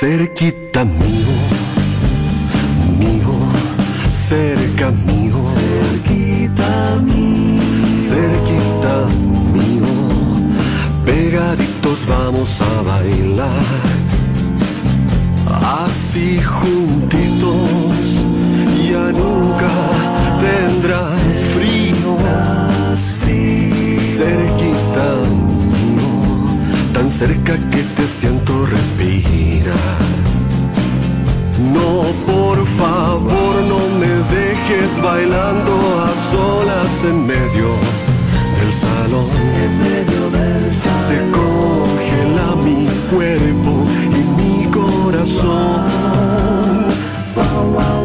cerquita mío, mío, cerca mío, cerquita mío, cerquita mío, pegaditos vamos a bailar, así juntitos, ya nunca tendrás frío, tan cerca que te siento respirar. No, por favor, no me dejes bailando a solas en medio del salón. En medio del salón. Se congela mi cuerpo y mi corazón. Guau, guau,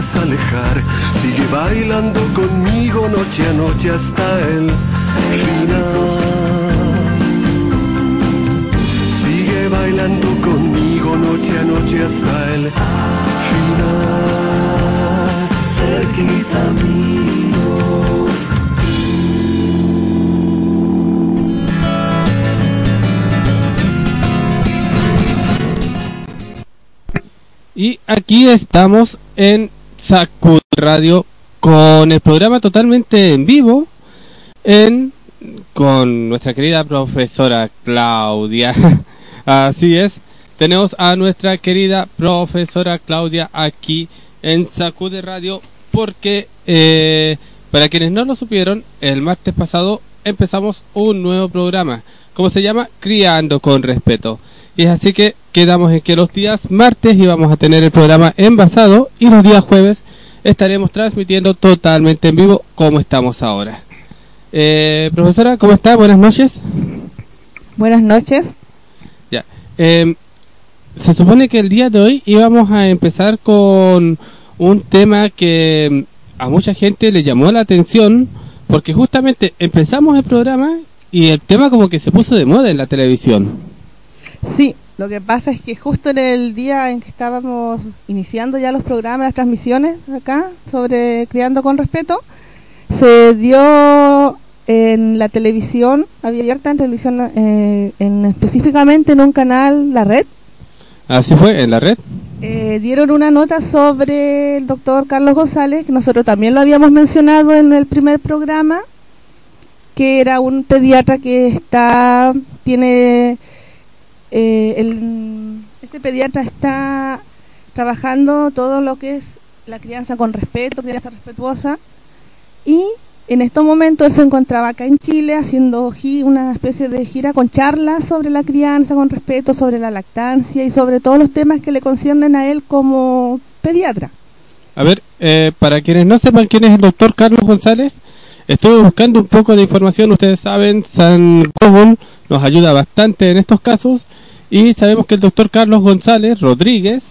alejar, sigue bailando conmigo noche a noche hasta el final. Sigue bailando conmigo noche a noche hasta el final. Cerquita mío. Y aquí estamos en Sacud Radio con el programa totalmente en vivo en con nuestra querida profesora Claudia. Así es, tenemos a nuestra querida profesora Claudia aquí en Sacude Radio porque eh, para quienes no lo supieron, el martes pasado empezamos un nuevo programa, como se llama Criando con Respeto. Y es así que quedamos en que los días martes íbamos a tener el programa envasado y los días jueves estaremos transmitiendo totalmente en vivo como estamos ahora. Eh, profesora, ¿cómo está? Buenas noches. Buenas noches. Ya. Eh, se supone que el día de hoy íbamos a empezar con un tema que a mucha gente le llamó la atención porque justamente empezamos el programa y el tema como que se puso de moda en la televisión. Sí, lo que pasa es que justo en el día en que estábamos iniciando ya los programas, las transmisiones acá sobre Criando con Respeto, se dio en la televisión, abierta en televisión, eh, en, específicamente en un canal, La Red, Así fue, en la red. eh, dieron una nota sobre el doctor Carlos González, que nosotros también lo habíamos mencionado en el primer programa, que era un pediatra que está, tiene, eh, el, este pediatra está trabajando todo lo que es la crianza con respeto, crianza respetuosa, y en estos momentos él se encontraba acá en Chile haciendo una especie de gira con charlas sobre la crianza con respeto, sobre la lactancia y sobre todos los temas que le conciernen a él como pediatra. A ver, eh, para quienes no sepan quién es el doctor Carlos González, estuve buscando un poco de información. Ustedes saben, San Google nos ayuda bastante en estos casos. Y sabemos que el doctor Carlos González Rodríguez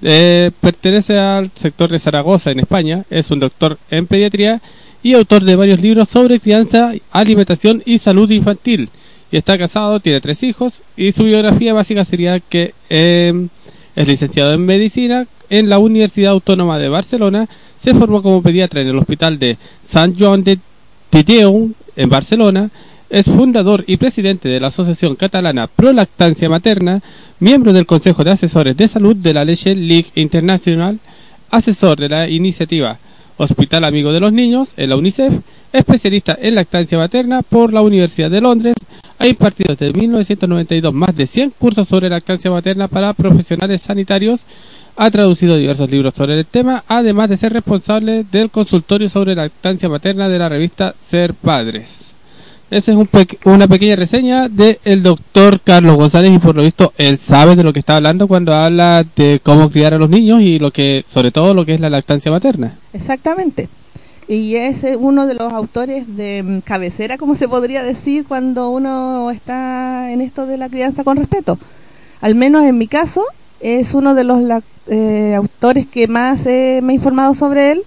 eh, pertenece al sector de Zaragoza, en España. Es un doctor en pediatría y autor de varios libros sobre crianza, alimentación y salud infantil. Y está casado, tiene tres hijos. Y su biografía básica sería que eh, es licenciado en medicina en la Universidad Autónoma de Barcelona. Se formó como pediatra en el Hospital de Sant Joan de Titeu en Barcelona. Es fundador y presidente de la Asociación Catalana Pro Lactancia Materna, miembro del Consejo de Asesores de Salud de la Leche League International, asesor de la iniciativa Hospital Amigo de los Niños en la UNICEF, especialista en lactancia materna por la Universidad de Londres, Ha impartido desde 1992 más de 100 cursos sobre lactancia materna para profesionales sanitarios. Ha traducido diversos libros sobre el tema, además de ser responsable del consultorio sobre lactancia materna de la revista Ser Padres. Esa es una pequeña reseña del doctor Carlos González y por lo visto él sabe de lo que está hablando cuando habla de cómo criar a los niños y lo que, sobre todo lo que es la lactancia materna. Exactamente. Y es eh, uno de los autores de mm, cabecera, como se podría decir, cuando uno está en esto de la crianza con respeto. Al menos en mi caso, es uno de los eh, autores que más me he informado sobre él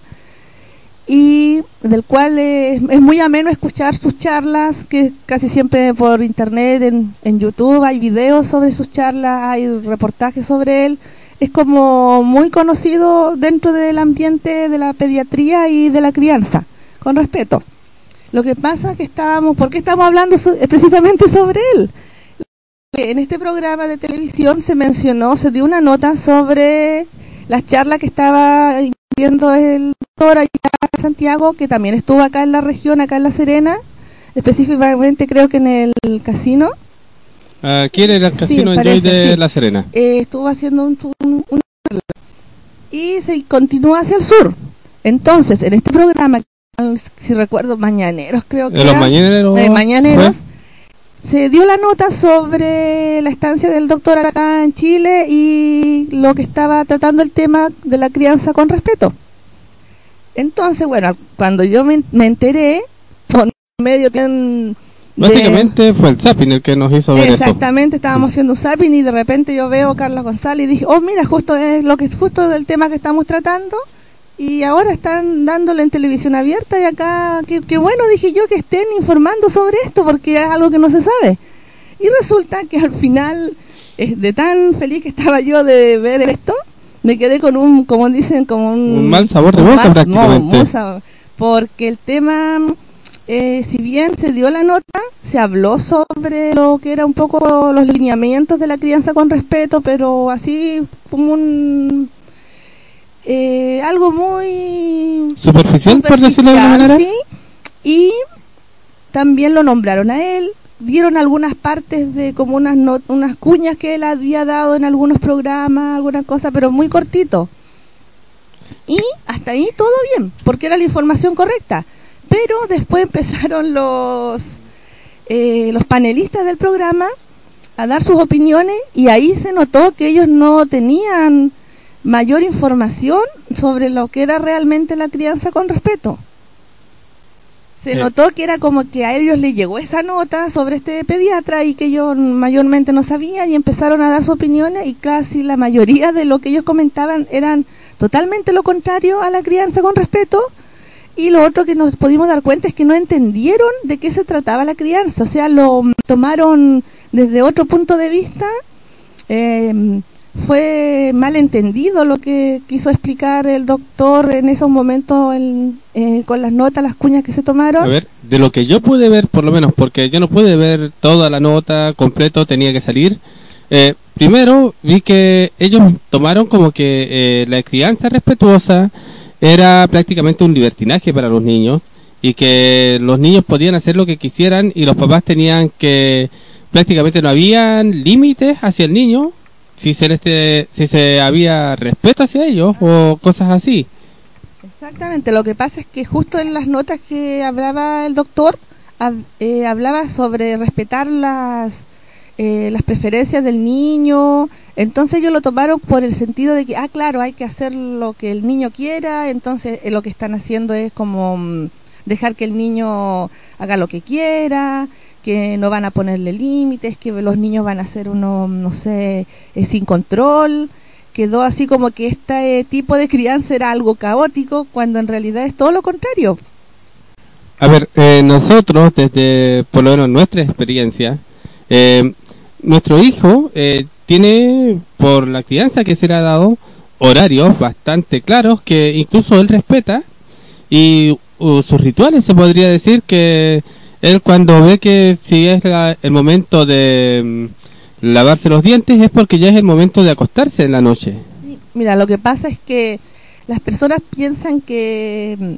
y del cual es, muy ameno escuchar sus charlas, que casi siempre por internet, en, en YouTube hay videos sobre sus charlas, hay reportajes sobre él. Es como muy conocido dentro del ambiente de la pediatría y de la crianza, con respeto. Lo que pasa es que estábamos, ¿por qué estamos hablando precisamente sobre él? En este programa de televisión se mencionó, se dio una nota sobre las charlas que estaba el doctor allá en Santiago, que también estuvo acá en la región, acá en La Serena, específicamente creo que en el casino. ¿Quién era el casino de La Serena? Eh, estuvo haciendo un, un, y se continúa hacia el sur. Entonces, en este programa, si recuerdo, Mañaneros creo que... ¿En los Mañaneros? Eh, mañaneros se dio la nota sobre la estancia del doctor acá en Chile y lo que estaba tratando el tema de la crianza con respeto. Entonces, bueno, cuando yo me, enteré, por medio de... Básicamente fue el zapping el que nos hizo ver eso. Exactamente, estábamos haciendo un zapping y de repente yo veo a Carlos González y dije, oh, mira, justo es lo que es justo del tema que estamos tratando y ahora están dándolo en televisión abierta y acá, qué, bueno, dije yo, que estén informando sobre esto porque es algo que no se sabe. Y resulta que al final, de tan feliz que estaba yo de ver esto, me quedé con un, como dicen, como un... mal sabor de boca prácticamente. porque el tema, eh, si bien se dio la nota, se habló sobre lo que era un poco los lineamientos de la crianza con respeto, pero así como un eh, algo muy superficial, por decirlo de alguna manera. Sí, y también lo nombraron a él, dieron algunas partes de como unas unas cuñas que él había dado en algunos programas, algunas cosas, pero muy cortito. Y hasta ahí todo bien, porque era la información correcta. Pero después empezaron los eh, los panelistas del programa a dar sus opiniones y ahí se notó que ellos no tenían mayor información sobre lo que era realmente la crianza con respeto. Se notó que era como que a ellos les llegó esa nota sobre este pediatra y que ellos mayormente no sabían y empezaron a dar sus opiniones y casi la mayoría de lo que ellos comentaban eran totalmente lo contrario a la crianza con respeto. Y lo otro que nos pudimos dar cuenta es que no entendieron de qué se trataba la crianza, o sea, lo tomaron desde otro punto de vista eh, fue mal entendido lo que quiso explicar el doctor en esos momentos eh, con las notas, las cuñas que se tomaron. A ver, de lo que yo pude ver, por lo menos, porque yo no pude ver toda la nota completo, tenía que salir. Eh, primero, vi que ellos tomaron como que eh, la crianza respetuosa era prácticamente un libertinaje para los niños y que los niños podían hacer lo que quisieran y los papás tenían que prácticamente no habían límites hacia el niño si se, este, si se había respeto hacia ellos o cosas así. Exactamente, lo que pasa es que justo en las notas que hablaba el doctor, eh, hablaba sobre respetar las, eh, las preferencias del niño, entonces ellos lo tomaron por el sentido de que, ah, claro, hay que hacer lo que el niño quiera, entonces eh, lo que están haciendo es como mm, dejar que el niño haga lo que quiera, que no van a ponerle límites, que los niños van a ser uno, no sé, eh, sin control. Quedó así como que este tipo de crianza era algo caótico, cuando en realidad es todo lo contrario. A ver, eh, nosotros, desde por lo menos nuestra experiencia, nuestro hijo tiene, por la crianza que se le ha dado, horarios bastante claros que incluso él respeta y sus rituales se podría decir que él cuando ve que si es el momento de mm, lavarse los dientes es porque ya es el momento de acostarse en la noche. Mira, lo que pasa es que las personas piensan que mm,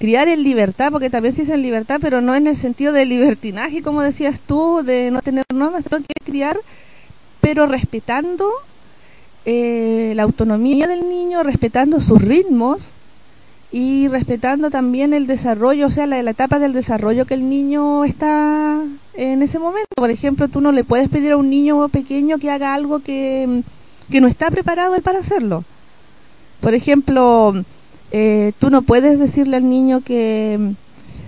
criar en libertad, porque también se dice en libertad, pero no en el sentido de libertinaje, como decías tú, de no tener normas, sino que criar, pero respetando eh, la autonomía del niño, respetando sus ritmos y respetando también el desarrollo, o sea, la, la etapa del desarrollo que el niño está en ese momento. Por ejemplo, tú no le puedes pedir a un niño pequeño que haga algo que, que no está preparado él para hacerlo. Por ejemplo, eh, tú no puedes decirle al niño que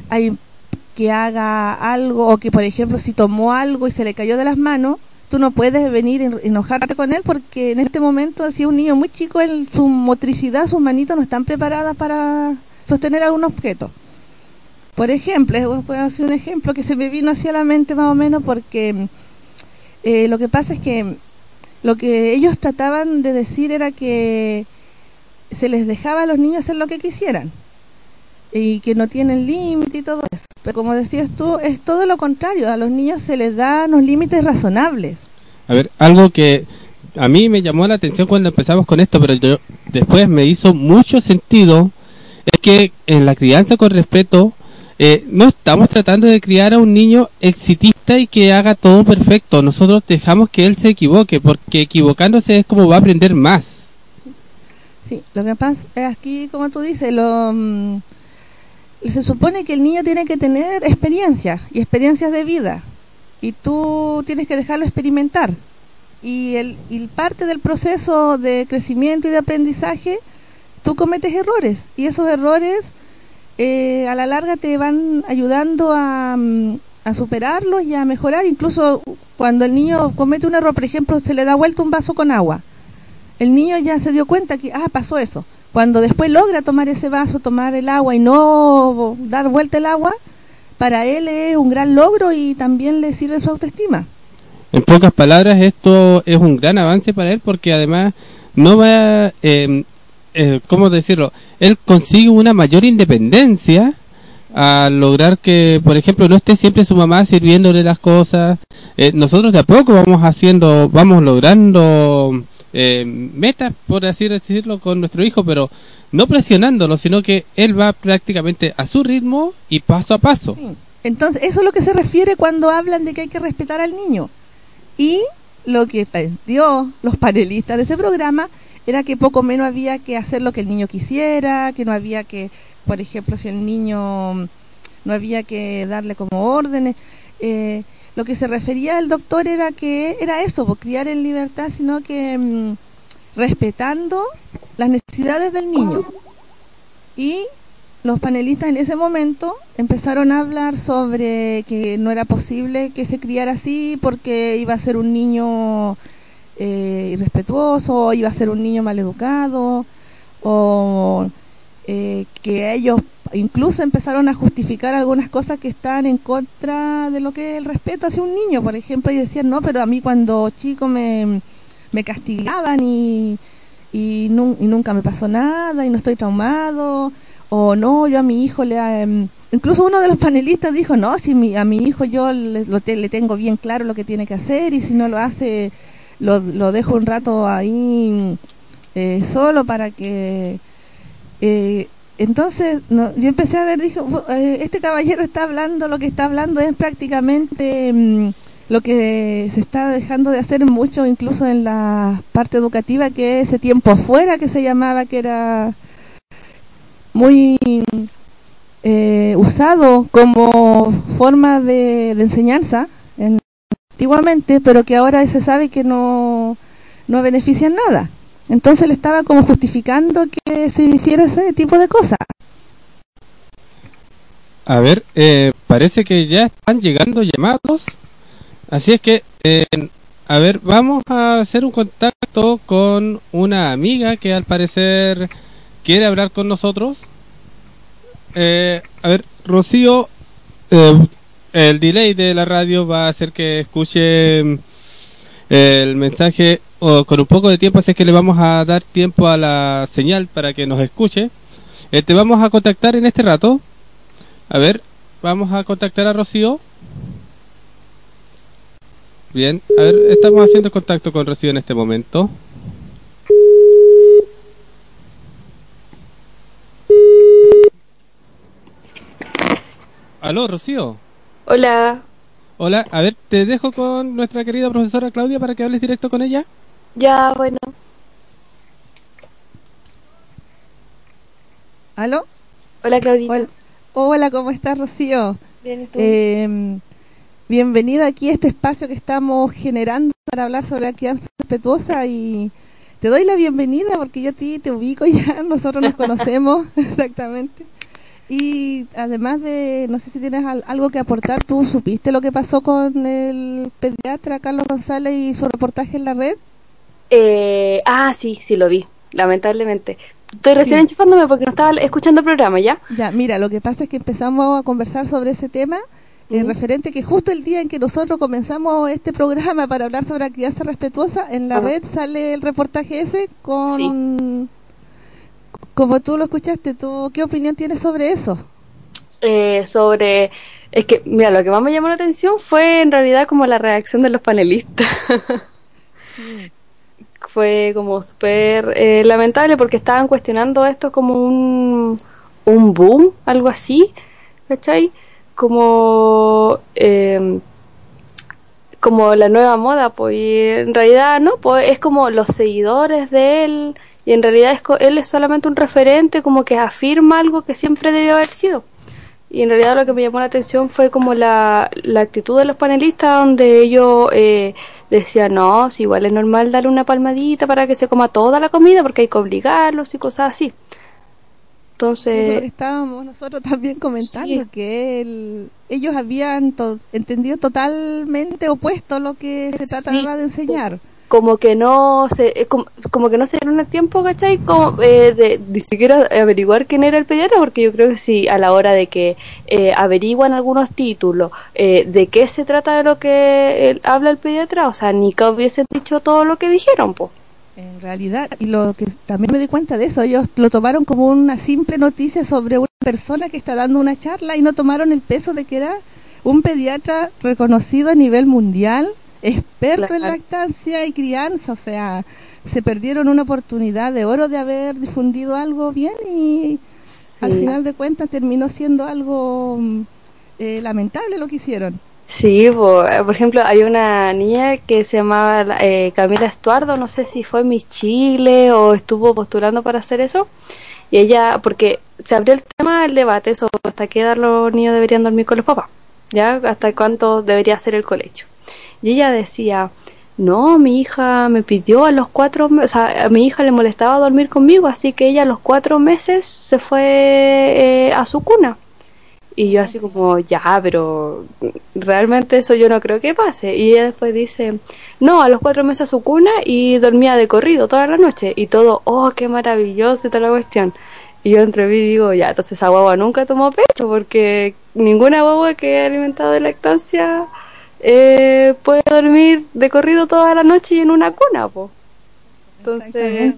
hay que haga algo o que por ejemplo si tomó algo y se le cayó de las manos tú no puedes venir y enojarte con él porque en este momento si es un niño muy chico él, su motricidad sus manitos no están preparadas para sostener algún objeto. Por ejemplo puedo hacer un ejemplo que se me vino hacia la mente más o menos porque eh, lo que pasa es que lo que ellos trataban de decir era que se les dejaba a los niños hacer lo que quisieran y que no tienen límite y todo eso. Pero como decías tú, es todo lo contrario, a los niños se les da unos límites razonables. A ver, algo que a mí me llamó la atención cuando empezamos con esto, pero yo después me hizo mucho sentido, es que en la crianza con respeto eh, no estamos tratando de criar a un niño exitista y que haga todo perfecto. Nosotros dejamos que él se equivoque, porque equivocándose es como va a aprender más. Sí, lo que pasa es aquí, como tú dices, lo, mm, se supone que el niño tiene que tener experiencias y experiencias de vida y tú tienes que dejarlo experimentar. Y, el, y parte del proceso de crecimiento y de aprendizaje, tú cometes errores y esos errores eh, a la larga te van ayudando a, mm, a superarlos y a mejorar. Incluso cuando el niño comete un error, por ejemplo, se le da vuelta un vaso con agua el niño ya se dio cuenta que, ah, pasó eso. Cuando después logra tomar ese vaso, tomar el agua y no dar vuelta el agua, para él es un gran logro y también le sirve su autoestima. En pocas palabras, esto es un gran avance para él porque además no va, eh, eh, ¿cómo decirlo? Él consigue una mayor independencia al lograr que, por ejemplo, no esté siempre su mamá sirviéndole las cosas. Eh, nosotros de a poco vamos haciendo, vamos logrando eh, metas, por así decirlo, con nuestro hijo, pero no presionándolo, sino que él va prácticamente a su ritmo y paso a paso. Entonces, eso es lo que se refiere cuando hablan de que hay que respetar al niño. Y lo que dio los panelistas de ese programa era que poco menos había que hacer lo que el niño quisiera, que no había que, por ejemplo, si el niño no había que darle como órdenes. Eh, lo que se refería el doctor era que era eso, pues, criar en libertad, sino que mm, respetando las necesidades del niño. Y los panelistas en ese momento empezaron a hablar sobre que no era posible que se criara así porque iba a ser un niño eh, irrespetuoso, iba a ser un niño mal educado, o eh, que ellos incluso empezaron a justificar algunas cosas que están en contra de lo que es el respeto hacia un niño. Por ejemplo, y decían, no, pero a mí cuando chico me, me castigaban y, y, nunca me pasó nada y no estoy traumado. O no, yo a mi hijo le... Em, incluso uno de los panelistas dijo, no, si mi, a mi hijo yo le, le tengo bien claro lo que tiene que hacer y si no lo hace, lo, lo dejo un rato ahí eh, solo para que... Eh, entonces yo empecé a ver, dijo, eh, este caballero está hablando, lo que está hablando es prácticamente mm, lo que se está dejando de hacer mucho, incluso en la parte educativa, que es ese tiempo afuera que se llamaba, que era muy eh, usado como forma de, enseñanza antiguamente, pero que ahora se sabe que no, no beneficia en nada. Entonces le estaba como justificando que se hiciera ese tipo de cosas. A ver, eh, parece que ya están llegando llamados. Así es que, eh, a ver, vamos a hacer un contacto con una amiga que al parecer quiere hablar con nosotros. Eh, a ver, Rocío, el delay de la radio va a hacer que escuche el mensaje con un poco de tiempo, así es que le vamos a dar tiempo a la señal para que nos escuche. Eh, te vamos a contactar en este rato. A ver, vamos a contactar a Rocío. Bien, a ver, estamos haciendo contacto con Rocío en este momento. Aló, Rocío. Hola. Hola, a ver, te dejo con nuestra querida profesora Claudia para que hables directo con ella. Ya, bueno. ¿Aló? Hola, Claudia. Hola, Hola ¿cómo estás, Rocío? Bien, ¿y tú? Eh, bienvenida aquí a este espacio que estamos generando para hablar sobre la crianza respetuosa y te doy la bienvenida porque yo a ti te ubico ya, nosotros nos conocemos exactamente. Y además de, no sé si tienes al- algo que aportar, ¿tú supiste lo que pasó con el pediatra Carlos González y su reportaje en la red? Eh, ah, sí, sí lo vi, lamentablemente. Estoy recién Sí. enchufándome porque no estaba escuchando el programa, ¿ya? Ya, mira, lo que pasa es que empezamos a conversar sobre ese tema, eh, Ujú. referente que justo el día en que nosotros comenzamos este programa para hablar sobre crianza respetuosa, en la red sale el reportaje ese con... Como tú lo escuchaste, ¿tú qué opinión tienes sobre eso? Eh, sobre... Es que, mira, lo que más me llamó la atención fue en realidad como la reacción de los panelistas. fue como súper eh, lamentable porque estaban cuestionando esto como un, un boom, algo así, ¿cachai? Como, eh, como la nueva moda, pues y en realidad no, pues es como los seguidores de él y en realidad es co- él es solamente un referente como que afirma algo que siempre debió haber sido. Y en realidad lo que me llamó la atención fue como la, la actitud de los panelistas donde ellos eh, decían, no, si igual es normal darle una palmadita para que se coma toda la comida porque hay que obligarlos y cosas así. Eso Entonces, estábamos nosotros también comentando, sí. que el- ellos habían to- entendido totalmente opuesto lo que se trataba de enseñar. Como que no se eh, como, como que no se dieron el tiempo, ¿cachai? Como, eh, de ni siquiera averiguar quién era el pediatra, porque yo creo que si a la hora de que eh, averiguan algunos títulos eh, de qué se trata de lo que habla el pediatra, o sea, ni que hubiesen dicho todo lo que dijeron, pues. En realidad, y lo que también me di cuenta de eso, ellos lo tomaron como una simple noticia sobre una persona que está dando una charla y no tomaron el peso de que era un pediatra reconocido a nivel mundial, experto en lactancia y crianza, o sea, se perdieron una oportunidad de oro de haber difundido algo bien y al final de cuentas terminó siendo algo mm, eh, lamentable lo que hicieron. Sí, eh, por ejemplo, hay una niña que se llamaba eh, Camila Estuardo, no sé si fue Miss Chile o estuvo postulando para hacer eso. Y ella, porque se abrió el tema del debate sobre hasta qué edad los niños deberían dormir con los papás, ¿ya? Hasta cuánto debería ser el colegio. Y ella decía, no, mi hija me pidió a los cuatro meses, o sea, a mi hija le molestaba dormir conmigo, así que ella a los cuatro meses se fue eh, a su cuna. Y yo así como, ya, pero realmente eso yo no creo que pase. Y ella después dice, no, a los cuatro meses a su cuna y dormía de corrido toda la noche. Y todo, oh, qué maravilloso y toda la cuestión. Y yo entre mí digo, ya, entonces esa guagua nunca tomó pecho porque ninguna guagua que ha alimentado de lactancia eh, puede dormir de corrido toda la noche y en una cuna, po. Entonces,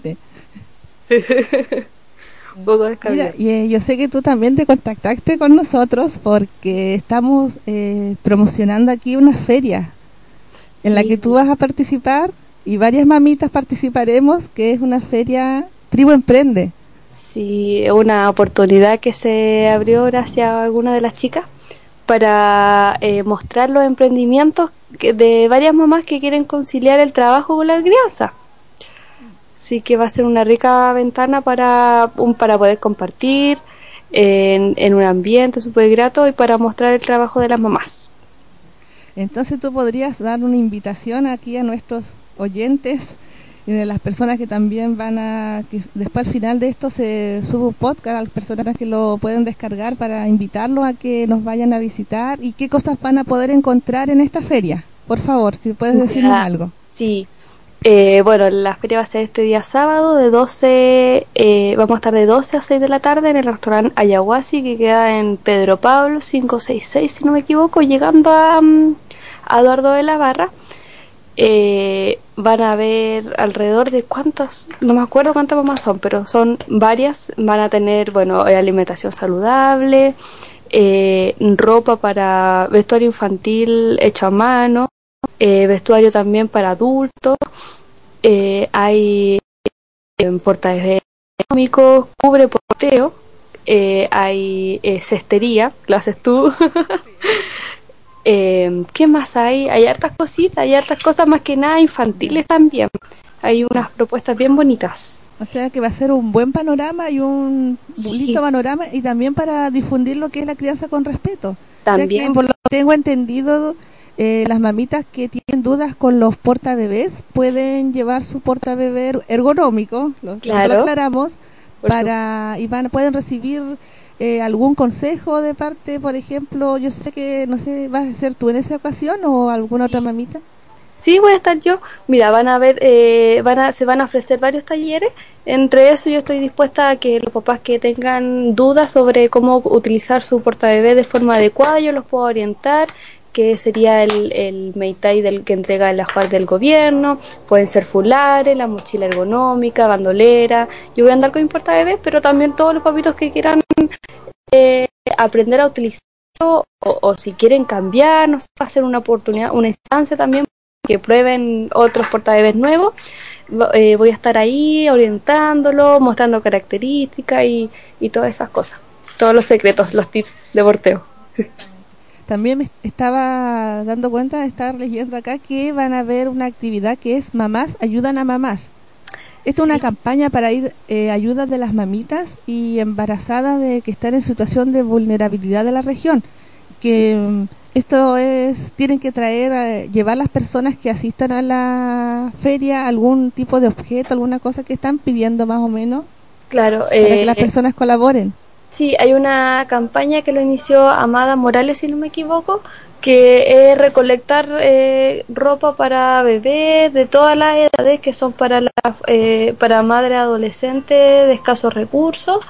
un poco Mira, y, eh, yo sé que tú también te contactaste con nosotros porque estamos eh, promocionando aquí una feria en la que tú vas a participar y varias mamitas participaremos, que es una feria Tribu Emprende. Sí, es una oportunidad que se abrió gracias a alguna de las chicas para eh, mostrar los emprendimientos que- de varias mamás que quieren conciliar el trabajo con la crianza. Así que va a ser una rica ventana para, un, para poder compartir en, en un ambiente súper grato y para mostrar el trabajo de las mamás. Entonces tú podrías dar una invitación aquí a nuestros oyentes y de las personas que también van a, que después al final de esto se sube un podcast a las personas que lo pueden descargar para invitarlos a que nos vayan a visitar y qué cosas van a poder encontrar en esta feria. Por favor, si puedes decirnos algo. Sí. Eh, bueno, la feria va a ser este día sábado de 12, eh, vamos a estar de 12 a 6 de la tarde en el restaurante Ayahuasi que queda en Pedro Pablo 566 si no me equivoco, llegando a, mm, a Eduardo de la Barra. Eh, van a haber alrededor de cuántas, no me acuerdo cuántas mamás son, pero son varias. Van a tener, bueno, eh, alimentación saludable, eh, ropa para vestuario infantil hecho a mano, eh, vestuario también para adultos, eh, hay portaaviones económicos, cubre porteo, hay cestería, lo haces tú. eh, ¿Qué más hay? Hay hartas cositas, hay hartas cosas más que nada infantiles también. Hay unas propuestas bien bonitas. O sea que va a ser un buen panorama y un Sí. lindo panorama y también para difundir lo que es la crianza con respeto. También. que, por lo que tengo entendido, eh, las mamitas que tienen dudas con los portabebés pueden llevar su portabebé ergonómico, lo, Claro. lo aclaramos, para y van pueden recibir eh, algún consejo de parte, por ejemplo, yo sé que, no sé, ¿vas a ser tú en esa ocasión o alguna Sí. otra mamita? Sí, voy a estar yo. Mira, van a ver, eh, van a, se van a ofrecer varios talleres. Entre eso, yo estoy dispuesta a que los papás que tengan dudas sobre cómo utilizar su portabebé de forma adecuada, yo los puedo orientar que sería el, el Meitai del que entrega el ajuar del gobierno, pueden ser fulares, la mochila ergonómica, bandolera, yo voy a andar con mi portabebés, pero también todos los papitos que quieran eh, aprender a utilizarlo o, o si quieren cambiar, no sé, va a ser una oportunidad, una instancia también que prueben otros portabebés nuevos. Va- eh, voy a estar ahí orientándolo, mostrando características y, y todas esas cosas. Todos los secretos, los tips de porteo. También me estaba dando cuenta de estar leyendo acá que van a haber una actividad que es Mamás ayudan a mamás. Esta es una campaña para ir eh, ayuda de las mamitas y embarazadas de que están en situación de vulnerabilidad de la región. Que mm, esto es tienen que traer eh, llevar las personas que asistan a la feria algún tipo de objeto, alguna cosa que están pidiendo más o menos Claro, para eh, que las personas colaboren. Sí, hay una campaña que lo inició Amada Morales, si no me equivoco, que es recolectar eh, ropa para bebés de todas las edades, que son para la, eh, para madres adolescentes de escasos recursos.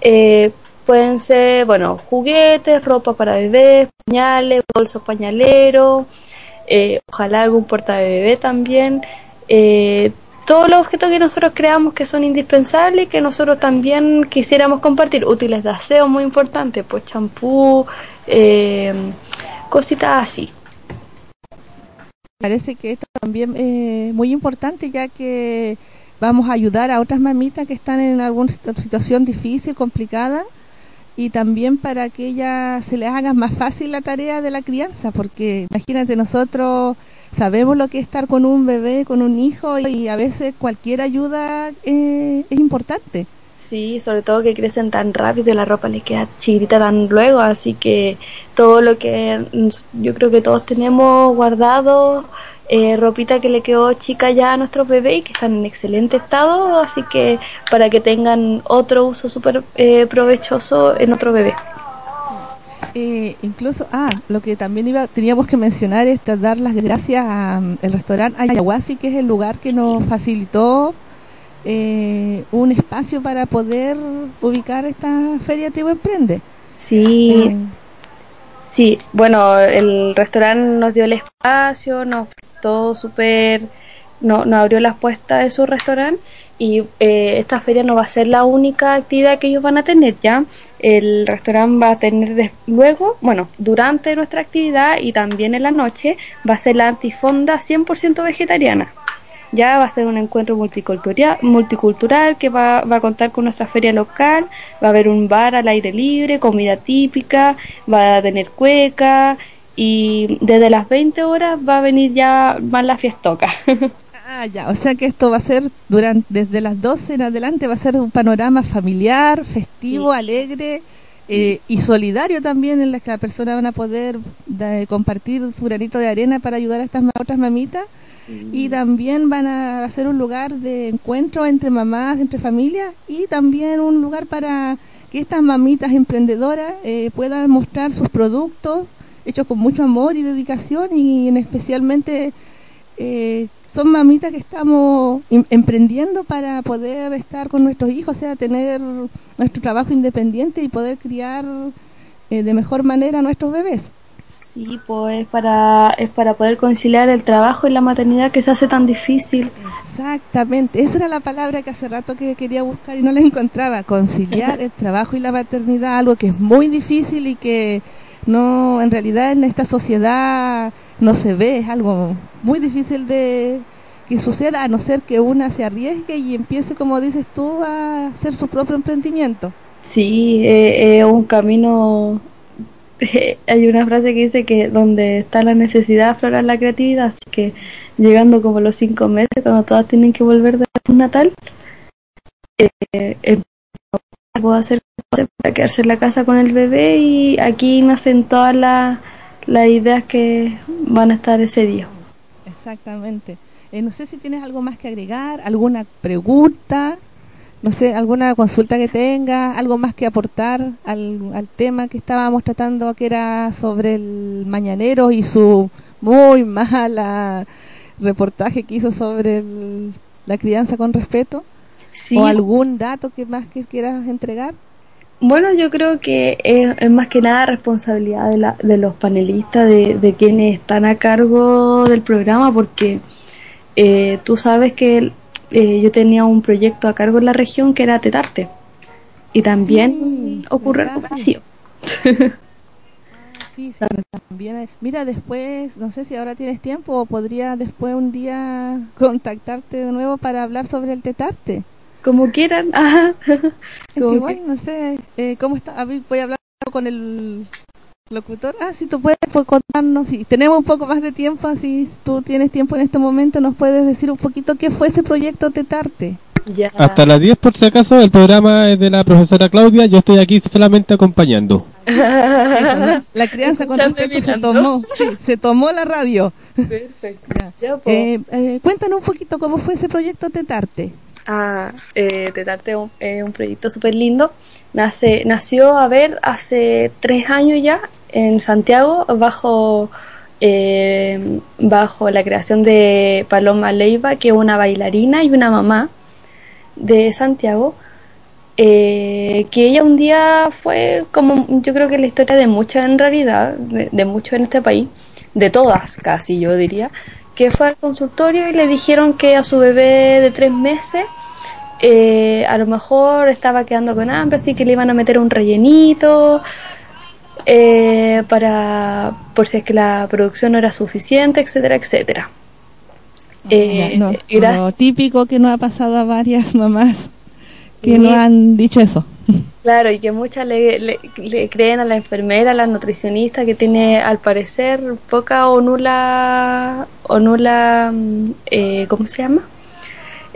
Eh, pueden ser, bueno, juguetes, ropa para bebés, pañales, bolsos pañaleros, eh, ojalá algún porta bebé también. Eh, todos los objetos que nosotros creamos que son indispensables y que nosotros también quisiéramos compartir. Útiles de aseo, muy importante, pues champú, eh, cositas así. Parece que esto también es muy importante ya que vamos a ayudar a otras mamitas que están en alguna situ- situación difícil, complicada y también para que ellas se les haga más fácil la tarea de la crianza, porque imagínate nosotros sabemos lo que es estar con un bebé, con un hijo y a veces cualquier ayuda eh, es importante. Sí, sobre todo que crecen tan rápido y la ropa les queda chiquitita tan luego, así que todo lo que yo creo que todos tenemos guardado, eh, ropita que le quedó chica ya a nuestros bebés y que están en excelente estado, así que para que tengan otro uso súper eh, provechoso en otro bebé. Eh, incluso, ah, lo que también iba, teníamos que mencionar es dar las gracias al restaurante Ayahuasí, que es el lugar que nos facilitó eh, un espacio para poder ubicar esta feria Tribu Emprende. Sí, Eh, Sí, bueno, el restaurante nos dio el espacio, nos prestó súper, no, nos abrió las puertas de su restaurante y eh, esta feria no va a ser la única actividad que ellos van a tener ya. El restaurante va a tener des- luego, bueno, durante nuestra actividad y también en la noche va a ser la antifonda 100% vegetariana. Ya va a ser un encuentro multicultural, multicultural que va, va a contar con nuestra feria local, va a haber un bar al aire libre, comida típica, va a tener cueca y desde las 20 horas va a venir ya más la fiestoca. ah, ya, o sea que esto va a ser durante desde las 12 en adelante, va a ser un panorama familiar, festivo, Sí. alegre eh, y solidario también en la que las personas van a poder da- compartir su granito de arena para ayudar a estas otras mamitas. y también van a hacer un lugar de encuentro entre mamás, entre familias y también un lugar para que estas mamitas emprendedoras eh, puedan mostrar sus productos hechos con mucho amor y dedicación y en especialmente eh, son mamitas que estamos em- emprendiendo para poder estar con nuestros hijos, o sea, tener nuestro trabajo independiente y poder criar eh, de mejor manera a nuestros bebés. Sí, pues para, es para poder conciliar el trabajo y la maternidad que se hace tan difícil. Exactamente, esa era la palabra que hace rato que quería buscar y no la encontraba, conciliar el trabajo y la maternidad, algo que es muy difícil y que no, en realidad en esta sociedad no se ve, es algo muy difícil de que suceda, a no ser que una se arriesgue y empiece, como dices tú, a hacer su propio emprendimiento. Sí, eh, es un camino. Hay una frase que dice que donde está la necesidad aflorar la creatividad, así que llegando como los cinco meses, cuando todas tienen que volver de natal, eh, puedo hacer para quedarse en la casa con el bebé y aquí nacen todas las, las ideas que van a estar ese día. Exactamente. Eh, no sé si tienes algo más que agregar, alguna pregunta no sé, alguna consulta que tenga, algo más que aportar al, al tema que estábamos tratando, que era sobre el mañanero y su muy mala reportaje que hizo sobre la crianza con respeto. ¿O algún dato que más que quieras entregar? Bueno, yo creo que es, más que nada responsabilidad de, la, de los panelistas, de, de, quienes están a cargo del programa, porque eh, tú sabes que eh, yo tenía un proyecto a cargo en la región que era Tetarte. Y también ocurre algo parecido. Sí, sí, también. Mira, después, no sé si ahora tienes tiempo o podría después un día contactarte de nuevo para hablar sobre el tetarte. Como quieran. Igual, no sé, eh, ¿cómo está? Voy a hablar con el locutor. Ah, si tú puedes pues, contarnos, si tenemos un poco más de tiempo, si tú tienes tiempo en este momento, nos puedes decir un poquito qué fue ese proyecto Tetarte. Ya. Hasta las 10 por si acaso, el programa es de la profesora Claudia, yo estoy aquí solamente acompañando. la crianza con se tomó, se tomó la radio. Perfecto. Eh, eh, cuéntanos un poquito cómo fue ese proyecto Tetarte. Ah, eh, Tetarte es un, proyecto súper lindo. Nace, nació, a ver, hace tres años ya en Santiago bajo eh, bajo la creación de Paloma Leiva, que es una bailarina y una mamá de Santiago, eh, que ella un día fue como yo creo que la historia de muchas en realidad, de muchos en este país, de todas casi yo diría, que fue al consultorio y le dijeron que a su bebé de tres meses eh, a lo mejor estaba quedando con hambre, así que le iban a meter un rellenito eh, para por si es que la producción no era suficiente, etcétera, etcétera. Eh, lo típico que nos ha pasado a varias mamás que no han dicho eso. Claro, y que muchas le, creen a la enfermera, a la nutricionista, que tiene al parecer poca o nula, o nula, mm, eh, ¿cómo se llama?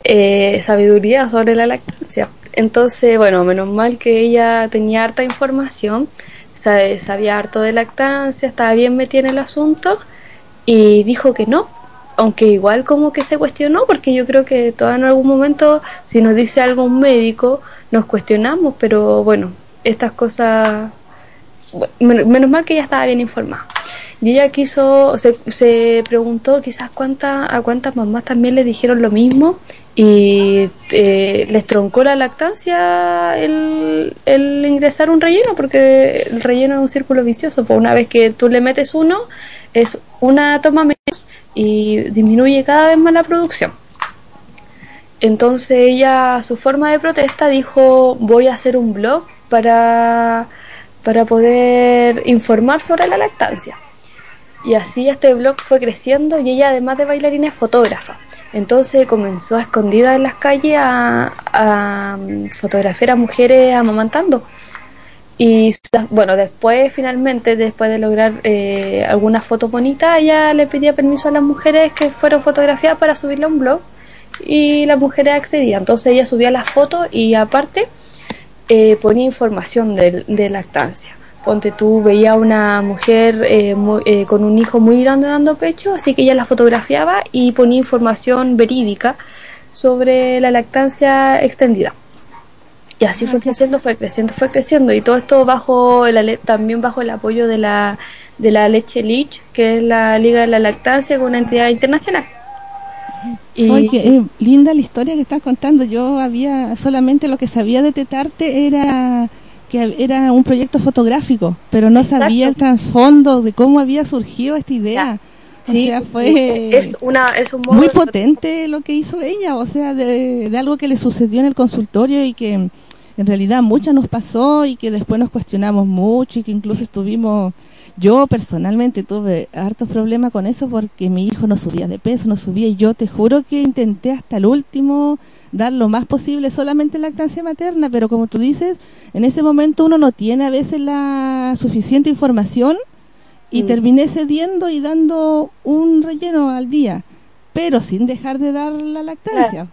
Eh, sabiduría sobre la lactancia. Entonces, bueno, menos mal que ella tenía harta información, sabía harto de lactancia, estaba bien metida en el asunto y dijo que no, aunque igual como que se cuestionó, porque yo creo que todavía en algún momento, si nos dice algo un médico, nos cuestionamos, pero bueno, estas cosas, menos mal que ella estaba bien informada. Y ella quiso, se, se preguntó quizás cuánta, a cuántas mamás también le dijeron lo mismo y eh, les troncó la lactancia el, el, ingresar un relleno, porque el relleno es un círculo vicioso, pues una vez que tú le metes uno, es una toma menos y disminuye cada vez más la producción. Entonces ella, su forma de protesta, dijo, voy a hacer un blog para, para poder informar sobre la lactancia. Y así este blog fue creciendo y ella además de bailarina es fotógrafa. Entonces comenzó a escondida en las calles a, a fotografiar a mujeres amamantando. Y bueno, después finalmente, después de lograr eh, algunas fotos bonitas, ella le pedía permiso a las mujeres que fueron fotografiadas para subirle a un blog y las mujeres accedían. Entonces ella subía las fotos y aparte eh, ponía información de, de, lactancia. Ponte tú, veía una mujer eh, eh, con un hijo muy grande dando pecho, así que ella la fotografiaba y ponía información verídica sobre la lactancia extendida. Y así fue creciendo, fue creciendo, fue creciendo. Y todo esto bajo también bajo el apoyo de la, de la Leche Leach, que es la Liga de la Lactancia, con una entidad internacional. Y... qué linda la historia que estás contando. Yo había solamente lo que sabía de Tetarte era que era un proyecto fotográfico, pero no sabía el trasfondo de cómo había surgido esta idea. Sí, fue es una es un muy potente lo que hizo ella, o sea, de, de, algo que le sucedió en el consultorio y que en realidad mucha nos pasó y que después nos cuestionamos mucho y que incluso estuvimos Yo personalmente tuve hartos problemas con eso porque mi hijo no subía de peso, no subía y yo te juro que intenté hasta el último dar lo más posible solamente lactancia materna, pero como tú dices, en ese momento uno no tiene a veces la suficiente información y mm. terminé cediendo y dando un relleno al día, pero sin dejar de dar la lactancia.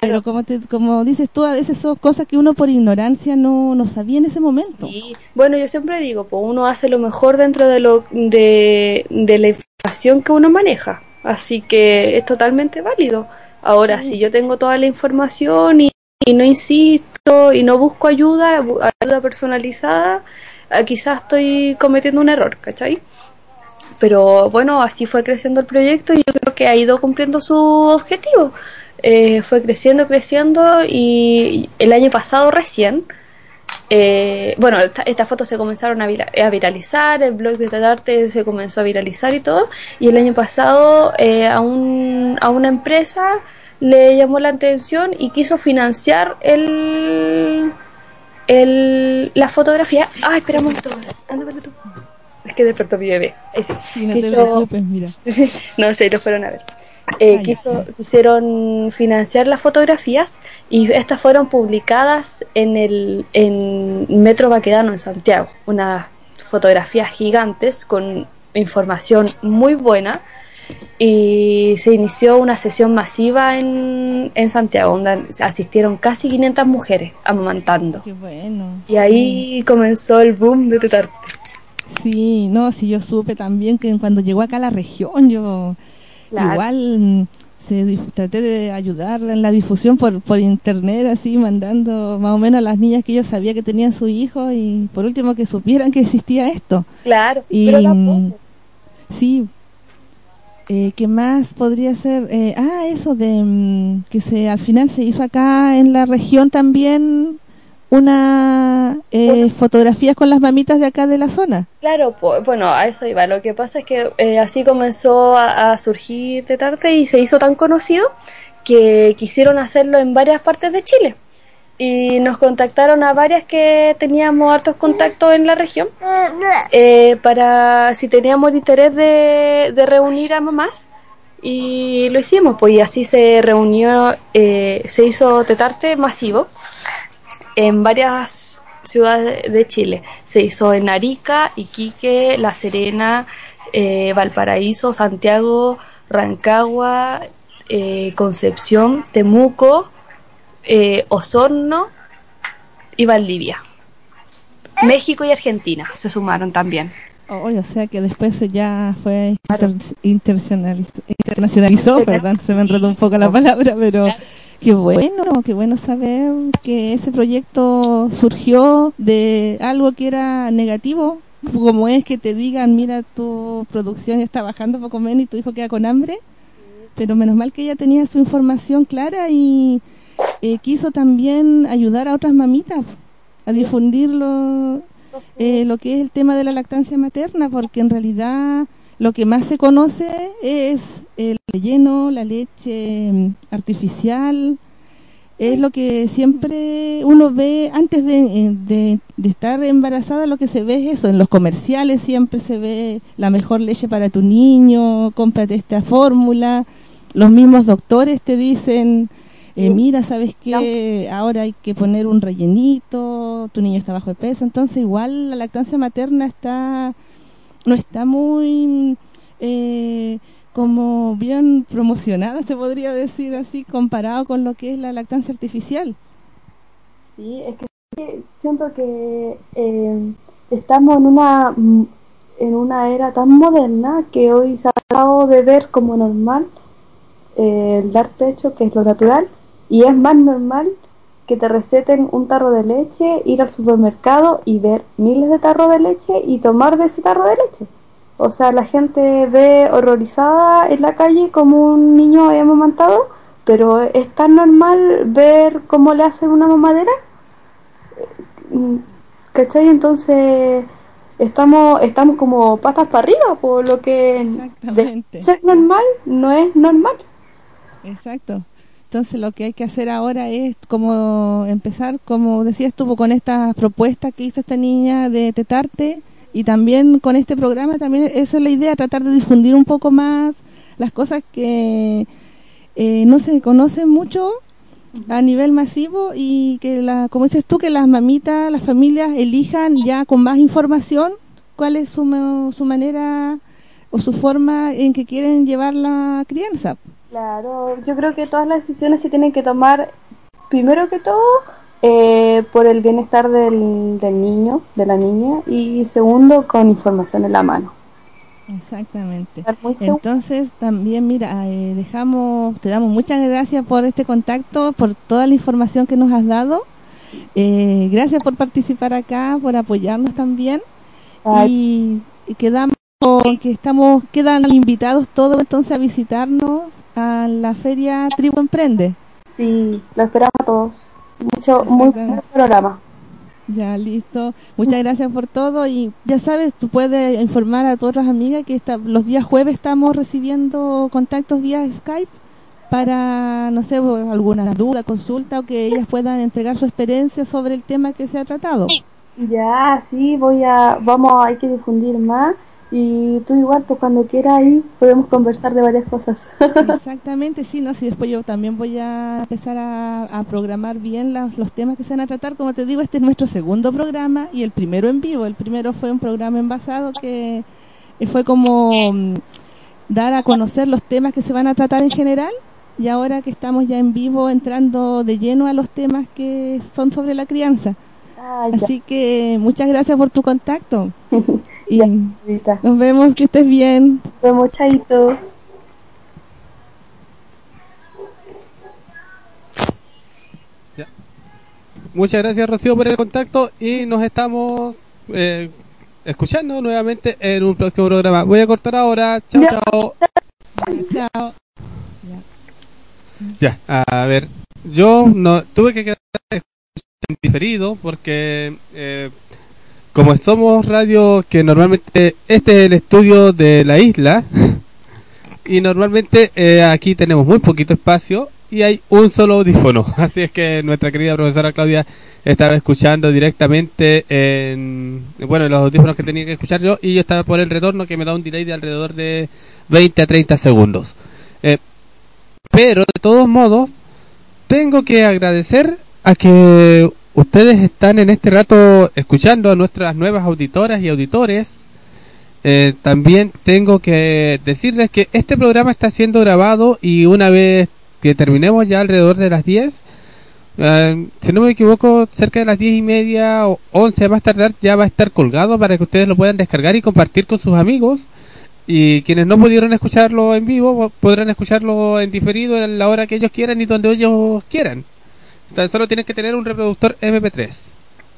Pero como te, como dices tú, a veces son cosas que uno por ignorancia no, no sabía en ese momento. Sí. Bueno, yo siempre digo, pues uno hace lo mejor dentro de, lo, de, de la información que uno maneja. Así que es totalmente válido. Ahora, si yo tengo toda la información y, no insisto y no busco ayuda, ayuda personalizada, ah, quizás estoy cometiendo un error, ¿cachai? Pero bueno, así fue creciendo el proyecto y yo creo que ha ido cumpliendo su objetivo. Eh, fue creciendo, creciendo y el año pasado recién, eh, bueno, estas fotos se comenzaron a, viralizar, el blog de Tadarte se comenzó a viralizar y todo, y el año pasado eh, a, un, a una empresa le llamó la atención y quiso financiar el, el la fotografía. Ah, espera un momento, tú. Es que despertó mi bebé. Ahí sí. no mira. no sé, lo fueron a ver. Eh, ah, quiso, quisieron financiar las fotografías y estas fueron publicadas en el en Metro Baquedano en Santiago. Unas fotografías gigantes con información muy buena y se inició una sesión masiva en, en Santiago, donde asistieron casi 500 mujeres amamantando. Y ahí comenzó el boom de Tetarte. Sí, no, sí, yo supe también que cuando llegó acá a la región, yo Igual mm, se, traté de ayudar en la difusión por, por internet, así mandando más o menos a las niñas que yo sabía que tenían su hijo y por último que supieran que existía esto. Claro, y, pero mm, Sí. Eh, ¿Qué más podría ser? Eh, ah, eso de mm, que se al final se hizo acá en la región también una eh, fotografías con las mamitas de acá de la zona. Claro, pues, bueno, a eso iba. Lo que pasa es que eh, así comenzó a, surgir Tetarte y se hizo tan conocido que quisieron hacerlo en varias partes de Chile. Y nos contactaron a varias que teníamos hartos contactos en la región eh, para si teníamos el interés de, de, reunir a mamás. Y lo hicimos, pues y así se reunió, se hizo Tetarte masivo en varias ciudades de Chile. Se hizo en Arica, Iquique, La Serena, eh, Valparaíso, Santiago, Rancagua, eh, Concepción, Temuco, eh, Osorno y Valdivia. México y Argentina se sumaron también. Oh, o sea que después ya fue internacionalizó, perdón, se me enredó un poco la palabra, pero Qué bueno, qué bueno saber que ese proyecto surgió de algo que era negativo, como es que te digan, mira, tu producción ya está bajando poco menos y tu hijo queda con hambre. Pero menos mal que ella tenía su información clara y eh, quiso también ayudar a otras mamitas a difundirlo eh, lo que es el tema de la lactancia materna, porque en realidad lo que más se conoce es el relleno, la leche mm, artificial, es lo que siempre uno ve antes eh, de, de, estar embarazada, lo que se ve es eso, en los comerciales siempre se ve la mejor leche para tu niño, cómprate esta fórmula, los mismos doctores te dicen, eh, mira, ¿sabes qué? Ahora hay que poner un rellenito, tu niño está bajo de peso, entonces igual la lactancia materna está no está muy eh, como bien promocionada, se podría decir así, comparado con lo que es la lactancia artificial. Sí, es que siento que eh, estamos en una en una era tan moderna que hoy se ha dado de ver como normal eh, el dar pecho, que es lo natural, y es más normal que te receten un tarro de leche, ir al supermercado y ver miles de tarros de leche y tomar de ese tarro de leche. O sea, la gente ve horrorizada en la calle como un niño amamantado, pero es tan normal ver cómo le hacen una mamadera. ¿Cachai? Entonces estamos estamos como patas para arriba por lo que es normal no es normal. Exacto. Entonces lo que hay que hacer ahora es como empezar, como decía estuvo con estas propuestas que hizo esta niña de tetarte, Y también con este programa, también esa es la idea, tratar de difundir un poco más las cosas que eh, no se conocen mucho a nivel masivo y que, la, como dices tú, que las mamitas, las familias elijan ya con más información cuál es su, su manera o su forma en que quieren llevar la crianza. Claro, yo creo que todas las decisiones se tienen que tomar, primero que todo, eh, por el bienestar del, del niño, de la niña, y segundo, con información en la mano. Exactamente. Entonces también, mira, eh, dejamos, te damos muchas gracias por este contacto, por toda la información que nos has dado. Eh, gracias por participar acá, por apoyarnos también. Y, quedamos que estamos quedan invitados todos entonces a visitarnos a la feria Tribu Emprende. Sí, lo esperamos a todos. Mucho, muy buen programa. Ya, listo. Muchas gracias por todo y ya sabes, tú puedes informar a todas las amigas que los días jueves estamos recibiendo contactos vía Skype para, no sé, alguna duda, consulta o que ellas puedan entregar su experiencia sobre el tema que se ha tratado. Ya, sí, voy a, vamos, hay que difundir más y tú igual, pues cuando quieras ahí podemos conversar de varias cosas. Exactamente, sí, no, si después yo también voy a empezar a, programar bien los temas que se van a tratar. Como te digo, este es nuestro segundo programa y el primero en vivo. El primero fue un programa envasado que fue como mm, dar a conocer los temas que se van a tratar en general y ahora que estamos ya en vivo entrando de lleno a los temas que son sobre la crianza. Ah, Así que muchas gracias por tu contacto. y nos vemos, que estés bien. Nos vemos, chaito. Muchas gracias Rocío por el contacto y nos estamos eh, escuchando nuevamente en un próximo programa. Voy a cortar ahora. Chao, chao. Chao. Ya, a ver, yo no tuve que quedar diferido porque eh, como somos radio que normalmente este es el estudio de la isla y normalmente eh, aquí tenemos muy poquito espacio y hay un solo audífono. Así es que nuestra querida profesora Claudia estaba escuchando directamente en bueno los audífonos que tenía que escuchar yo y yo estaba por el retorno que me da un delay de alrededor de 20 a 30 segundos. Eh, pero de todos modos tengo que agradecer a que ustedes están en este rato escuchando a nuestras nuevas auditoras y auditores. Eh, también tengo que decirles que este programa está siendo grabado y una vez que terminemos ya alrededor de las 10, eh, si no me equivoco, cerca de las 10 y media o 11 más tardar ya va a estar colgado para que ustedes lo puedan descargar y compartir con sus amigos. Y quienes no pudieron escucharlo en vivo podrán escucharlo en diferido en la hora que ellos quieran y donde ellos quieran. Tan solo tienes que tener un reproductor MP3.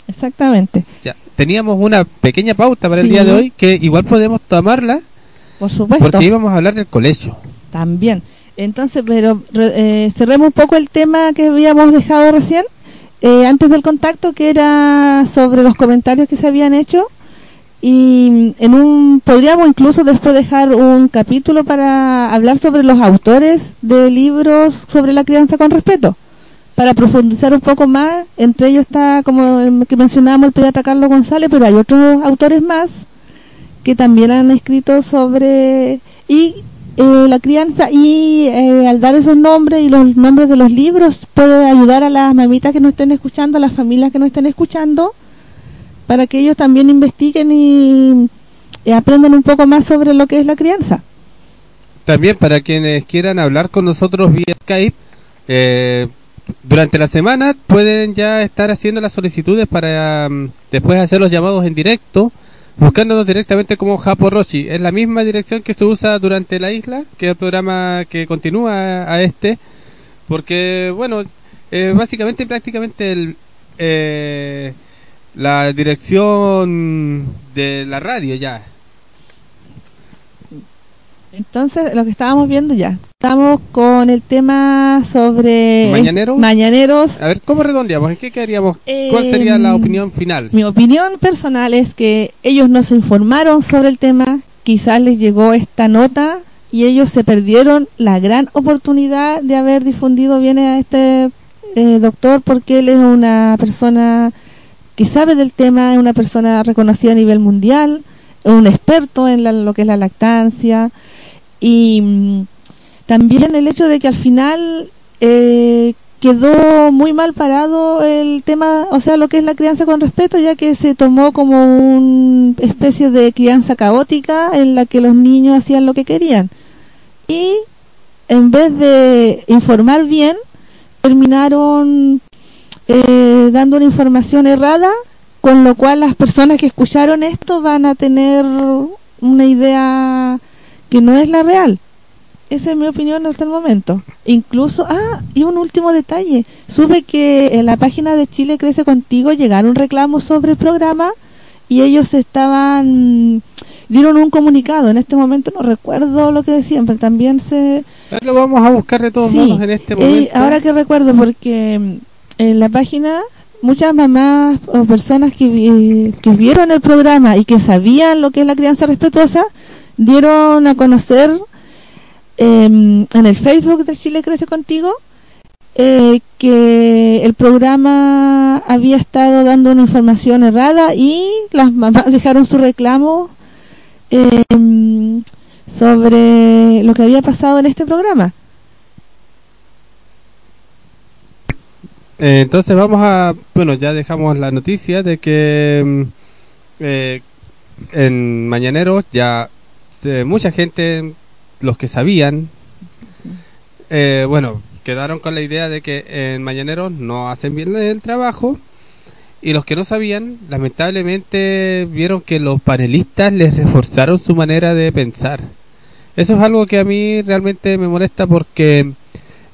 Exactamente. Ya, teníamos una pequeña pauta para el día de hoy que igual podemos tomarla. Por supuesto. Porque íbamos a hablar del colegio. También. Entonces, pero eh, cerremos un poco el tema que habíamos dejado recién, eh, antes del contacto, que era sobre los comentarios que se habían hecho. Y en un podríamos incluso después dejar un capítulo para hablar sobre los autores de libros sobre la crianza con respeto para profundizar un poco más. Entre ellos está, como el que mencionábamos, el pediatra Carlos González, pero hay otros autores más que también han escrito sobre y eh, la crianza y eh, al dar esos nombres y los nombres de los libros puede ayudar a las mamitas que nos estén escuchando, a las familias que nos estén escuchando, para que ellos también investiguen y, y aprendan un poco más sobre lo que es la crianza. También para quienes quieran hablar con nosotros vía Skype, eh, durante la semana pueden ya estar haciendo las solicitudes para mm, después hacer los llamados en directo, buscándonos directamente como Japo Roshi. Es la misma dirección que se usa durante la isla, que es el programa que continúa a este, porque, bueno, eh, básicamente prácticamente el, eh, la dirección de la radio ya entonces, lo que estábamos viendo ya, estamos con el tema sobre mañaneros. A ver, ¿cómo redondeamos? ¿En qué quedaríamos? ¿Cuál sería la em, opinión final? Mi opinión personal es que ellos nos informaron sobre el tema, quizás les llegó esta nota y ellos se perdieron la gran oportunidad de haber difundido bien a este eh, doctor porque él es una persona que sabe del tema, es una persona reconocida a nivel mundial, un experto en lo que es la lactancia y mm, también el hecho de que al final eh, quedó muy mal parado el tema, o sea, lo que es la crianza con respeto, ya que se tomó como una especie de crianza caótica en la que los niños hacían lo que querían. Y en vez de informar bien, terminaron eh, dando una información errada, con lo cual las personas que escucharon esto van a tener una idea que no es la real. Esa es mi opinión hasta el momento. Incluso, ah, y un último detalle. Supe que en la página de Chile Crece Contigo llegaron reclamos sobre el programa y ellos estaban dieron un comunicado. En este momento no recuerdo lo que decían, pero también se... Lo vamos a buscar de todos modos en este eh, momento. ahora que recuerdo, porque en la página muchas mamás o personas que, que vieron el programa y que sabían lo que es la crianza respetuosa, dieron a conocer em, en el Facebook del Chile Crece Contigo eh, que el programa había estado dando una información errada y las mamás dejaron su reclamo em, sobre lo que había pasado en este programa. Eh, entonces vamos a, bueno, ya dejamos la noticia de que mm, eh, en Mañaneros ya mucha gente, los que sabían, eh, bueno, quedaron con la idea de que en Mañaneros no hacen bien el trabajo y los que no sabían, lamentablemente vieron que los panelistas les reforzaron su manera de pensar. Eso es algo que a mí realmente me molesta porque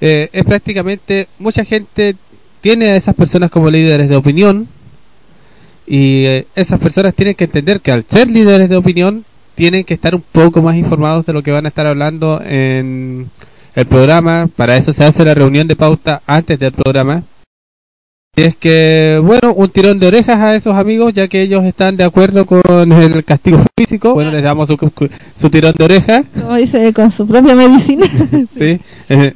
es prácticamente mucha gente tiene a esas personas como líderes de opinión y eh, esas personas tienen que entender que al ser líderes de opinión tienen que estar un poco más informados de lo que van a estar hablando en el programa. Para eso se hace la reunión de pauta antes del programa. Y es que, bueno, un tirón de orejas a esos amigos, ya que ellos están de acuerdo con el castigo físico. Bueno, les damos su, tirón de orejas. Como dice, con su propia medicina. sí. Eh,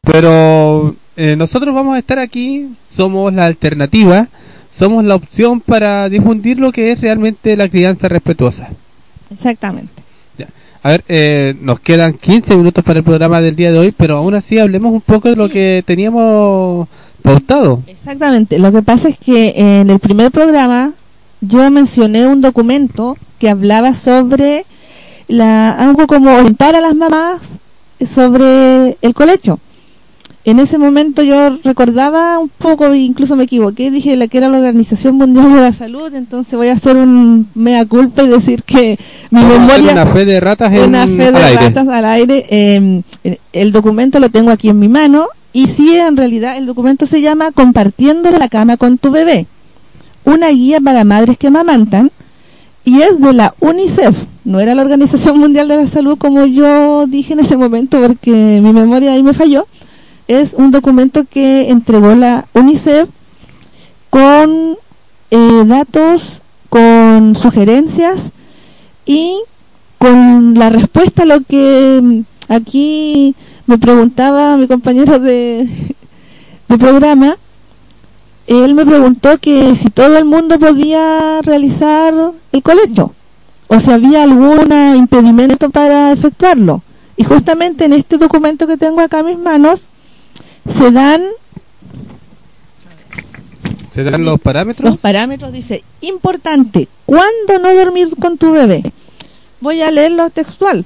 pero eh, nosotros vamos a estar aquí, somos la alternativa, somos la opción para difundir lo que es realmente la crianza respetuosa. Exactamente. A ver, eh, nos quedan 15 minutos para el programa del día de hoy, pero aún así hablemos un poco de lo que teníamos pautado. Exactamente. Lo que pasa es que en el primer programa yo mencioné un documento que hablaba sobre la algo como orientar a las mamás sobre el colecho en ese momento yo recordaba un poco, incluso me equivoqué, dije la que era la Organización Mundial de la Salud, entonces voy a hacer un mea culpa y decir que mi memoria... Una fe de ratas Una fe de ratas al aire. Em, el documento lo tengo aquí en mi mano y sí, en realidad el documento se llama Compartiendo la cama con tu bebé, una guía para madres que amamantan y es de la UNICEF, no era la Organización Mundial de la Salud como yo dije en ese momento porque mi memoria ahí me falló es un documento que entregó la UNICEF con eh, datos, con sugerencias y con la respuesta a lo que mm, aquí me preguntaba mi compañero de, programa. Él me preguntó que si todo el mundo podía realizar el colegio o si había algún impedimento para efectuarlo. Y justamente en este documento que tengo acá en mis manos se dan se dan los parámetros los parámetros dice importante cuándo no dormir con tu bebé voy a leerlo textual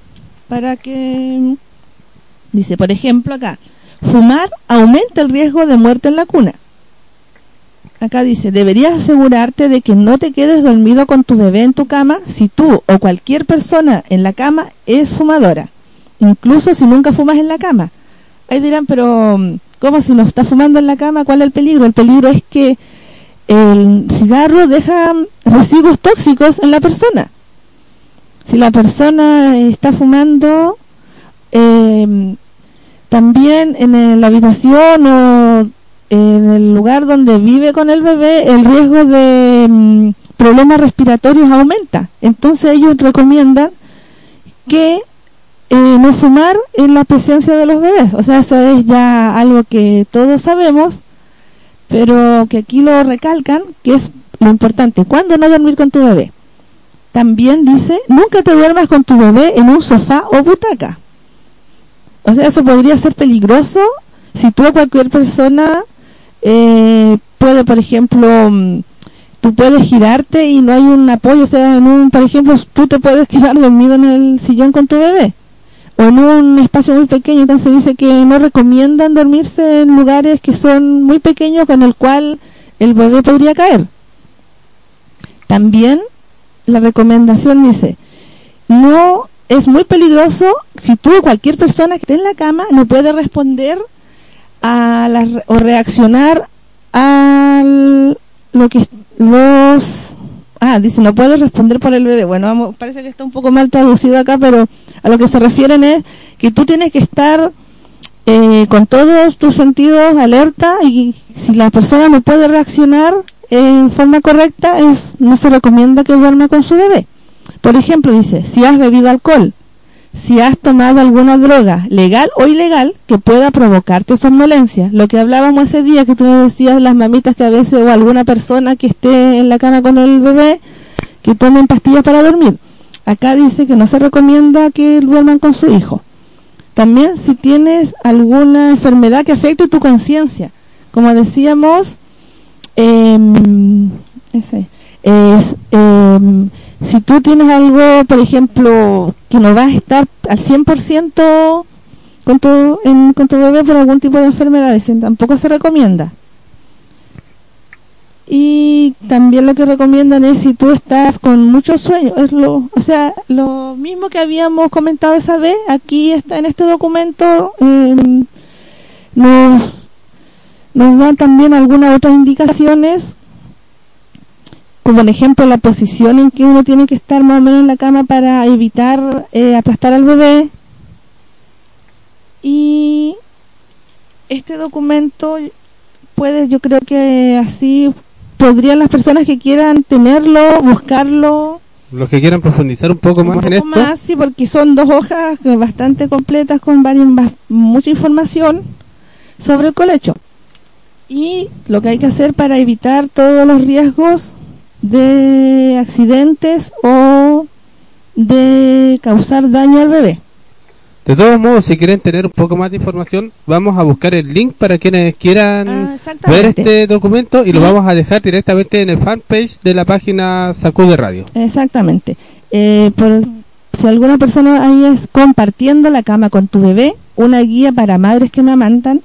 para que dice por ejemplo acá fumar aumenta el riesgo de muerte en la cuna. Acá dice deberías asegurarte de que no te quedes dormido con tu bebé en tu cama si tú o cualquier persona en la cama es fumadora incluso si nunca fumas en la cama. Ahí dirán pero ¿Cómo si no está fumando en la cama? ¿Cuál es el peligro? El peligro es que el cigarro deja residuos tóxicos en la persona. Si la persona está fumando, em, también en la habitación o en el lugar donde vive con el bebé, el riesgo de em, problemas respiratorios aumenta. Entonces ellos recomiendan que eh, no fumar en la presencia de los bebés. O sea, eso es ya algo que todos sabemos, pero que aquí lo recalcan, que es lo importante, ¿cuándo no dormir con tu bebé? También dice, nunca te duermas con tu bebé en un sofá o butaca. O sea, eso podría ser peligroso si tú o cualquier persona eh, puede, por ejemplo, mm, tú puedes girarte y no hay un apoyo, o sea, en un, por ejemplo, tú te puedes quedar dormido en el sillón con tu bebé o en un espacio muy pequeño, entonces dice que no recomiendan dormirse en lugares que son muy pequeños con el cual el bebé podría caer. También la recomendación dice, no es muy peligroso si tú o cualquier persona que esté en la cama no puede responder a la, o reaccionar a lo que los ah dice no puede responder por el bebé bueno vamos, parece que está un poco mal traducido acá pero a lo que se refieren es que tú tienes que estar eh, con todos tus sentidos alerta y si la persona no puede reaccionar en forma correcta es no se recomienda que duerma con su bebé por ejemplo dice si has bebido alcohol si has tomado alguna droga, legal o ilegal, que pueda provocarte somnolencia. Lo que hablábamos ese día que tú me decías, las mamitas que a veces, o alguna persona que esté en la cama con el bebé, que tomen pastillas para dormir. Acá dice que no se recomienda que duerman con su hijo. También si tienes alguna enfermedad que afecte tu conciencia. Como decíamos, em, ese, es... Eh, si tú tienes algo, por ejemplo, que no vas a estar al 100% con tu, en, con tu bebé por algún tipo de enfermedad, tampoco se recomienda. Y también lo que recomiendan es si tú estás con mucho sueño, es lo, o sea, lo mismo que habíamos comentado esa vez, aquí está en este documento em, nos nos dan también algunas otras indicaciones como por ejemplo la posición en que uno tiene que estar más o menos en la cama para evitar eh, aplastar al bebé. Y este documento puede yo creo que así podrían las personas que quieran tenerlo buscarlo los que quieran profundizar un poco más en esto. más sí porque son dos hojas bastante completas con varias mucha información sobre el colecho. Y lo que hay que hacer para evitar todos los riesgos de accidentes o de causar daño al bebé. De todos modos, si quieren tener un poco más de información, vamos a buscar el link para quienes quieran ah, ver este documento y lo vamos a dejar directamente en el fanpage de la página Sacude Radio. Exactamente. Eh, por, si alguna persona ahí es compartiendo la cama con tu bebé, una guía para madres que me amantan,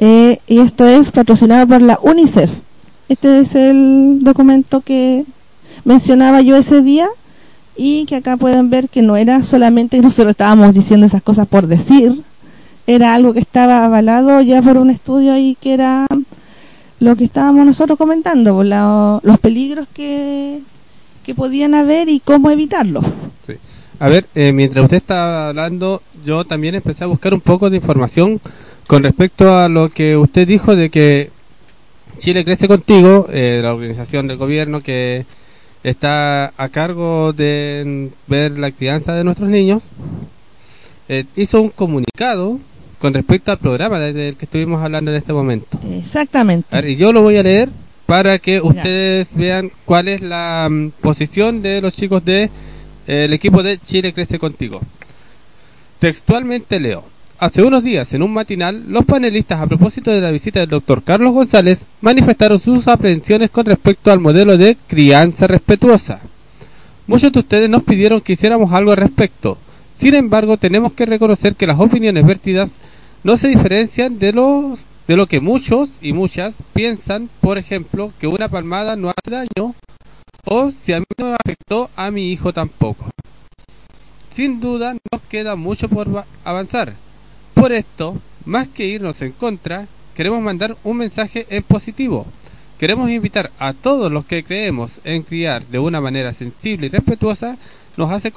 eh, y esto es patrocinado por la UNICEF. Este es el documento que mencionaba yo ese día y que acá pueden ver que no era solamente que nosotros estábamos diciendo esas cosas por decir, era algo que estaba avalado ya por un estudio ahí que era lo que estábamos nosotros comentando, los peligros que, que podían haber y cómo evitarlos. A ver, eh, mientras usted está hablando, yo también empecé a buscar un poco de información con respecto a lo que usted dijo de que Chile Crece Contigo, eh, la organización del gobierno que está a cargo de ver la crianza de nuestros niños, eh, hizo un comunicado con respecto al programa del que estuvimos hablando en este momento. Exactamente. y yo lo voy a leer para que ustedes vean cuál es la mm, posición de los chicos de eh, el equipo de Chile Crece Contigo. Textualmente leo. Hace unos días, en un matinal, los panelistas, a propósito de la visita del doctor Carlos González, manifestaron sus aprehensiones con respecto al modelo de crianza respetuosa. Muchos de ustedes nos pidieron que hiciéramos algo al respecto. Sin embargo, tenemos que reconocer que las opiniones vertidas no se diferencian de, los, de lo que muchos y muchas piensan, por ejemplo, que una palmada no hace daño, o si a mí no me afectó, a mi hijo tampoco. Sin duda, nos queda mucho por avanzar por esto, más que irnos en contra, queremos mandar un mensaje en positivo. Queremos invitar a todos los que creemos en criar de una manera sensible y respetuosa, nos hace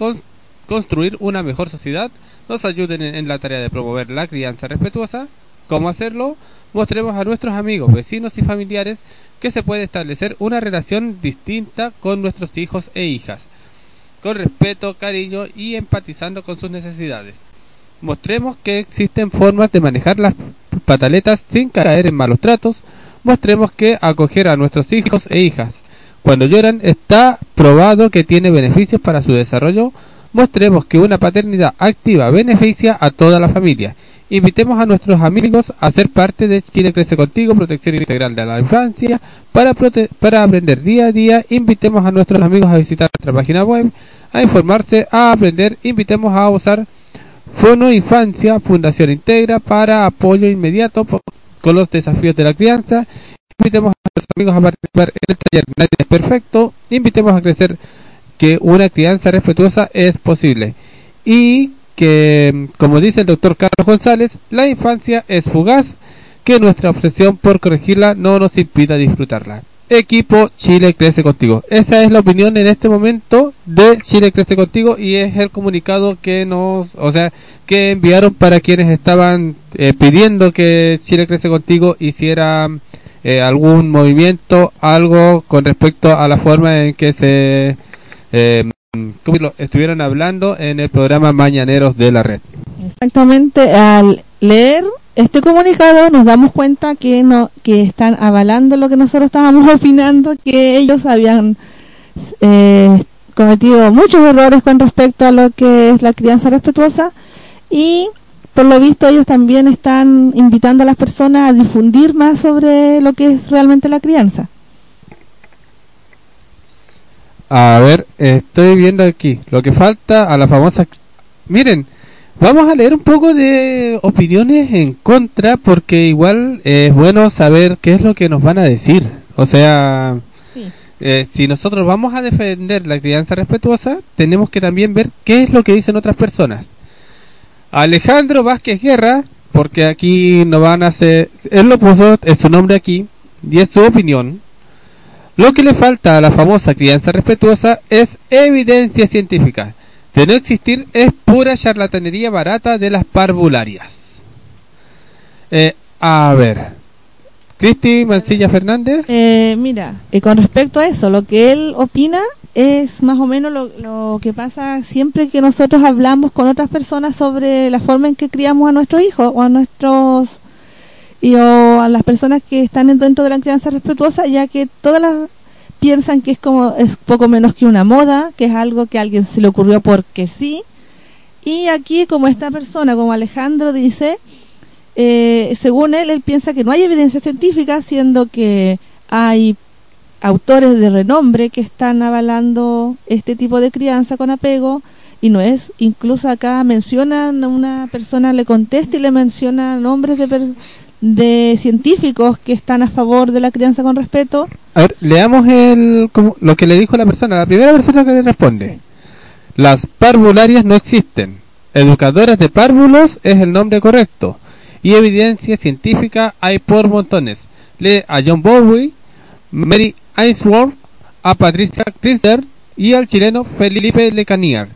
construir una mejor sociedad, nos ayuden en, la tarea de promover la crianza respetuosa. ¿Cómo hacerlo? Mostremos a nuestros amigos, vecinos y familiares que se puede establecer una relación distinta con nuestros hijos e hijas, con respeto, cariño y empatizando con sus necesidades. Mostremos que existen formas de manejar las pataletas sin caer en malos tratos. Mostremos que acoger a nuestros hijos e hijas cuando lloran está probado que tiene beneficios para su desarrollo. Mostremos que una paternidad activa beneficia a toda la familia. Invitemos a nuestros amigos a ser parte de Chile Crece Contigo, Protección Integral de la Infancia. Para, para aprender día a día, invitemos a nuestros amigos a visitar nuestra página web, a informarse, a aprender. Invitemos a usar Fono Infancia, Fundación Integra, para apoyo inmediato con los desafíos de la crianza. Invitemos a nuestros amigos a participar en el taller Nadie es Perfecto. Invitemos a crecer que una crianza respetuosa es posible. Y que, como dice el doctor Carlos González, la infancia es fugaz, que nuestra obsesión por corregirla no nos impida disfrutarla. Equipo Chile Crece Contigo. Esa es la opinión en este momento de Chile Crece Contigo y es el comunicado que nos, o sea, que enviaron para quienes estaban eh, pidiendo que Chile Crece Contigo hiciera eh, algún movimiento, algo con respecto a la forma en que se eh, estuvieron hablando en el programa Mañaneros de la Red. Exactamente, al leer este comunicado nos damos cuenta que no que están avalando lo que nosotros estábamos opinando, que ellos habían eh, cometido muchos errores con respecto a lo que es la crianza respetuosa y por lo visto ellos también están invitando a las personas a difundir más sobre lo que es realmente la crianza. A ver, estoy viendo aquí. Lo que falta a la famosa... Miren, vamos a leer un poco de opiniones en contra porque igual es bueno saber qué es lo que nos van a decir. O sea, eh, si nosotros vamos a defender la crianza respetuosa, tenemos que también ver qué es lo que dicen otras personas. Alejandro Vázquez Guerra, porque aquí no van a hacer... Él lo puso, es su nombre aquí, y es su opinión lo que le falta a la famosa crianza respetuosa es evidencia científica. De no existir es pura charlatanería barata de las parvularias. Eh, a ver, Cristi Mancilla Fernández. Eh, mira, eh, con respecto a eso, lo que él opina es más o menos lo, que pasa siempre que nosotros hablamos con otras personas sobre la forma en que criamos a nuestros hijos o a nuestros y o a las personas que están dentro de la crianza respetuosa, ya que todas las piensan que es como es poco menos que una moda, que es algo que a alguien se le ocurrió porque sí. Y aquí como esta persona, como Alejandro dice, eh, según él, él piensa que no hay evidencia científica, siendo que hay autores de renombre que están avalando este tipo de crianza con apego y no es, incluso acá mencionan una persona, le contesta y le menciona nombres de, de científicos que están a favor de la crianza con respeto. A ver, leamos el, lo que le dijo la persona, la primera persona que le responde. Las parvularias no existen. Educadoras de párvulos es el nombre correcto. Y evidencia científica hay por montones. Lee a John Bowie, Mary Ainsworth, a Patricia Chrysler y al chileno Felipe Lecanier.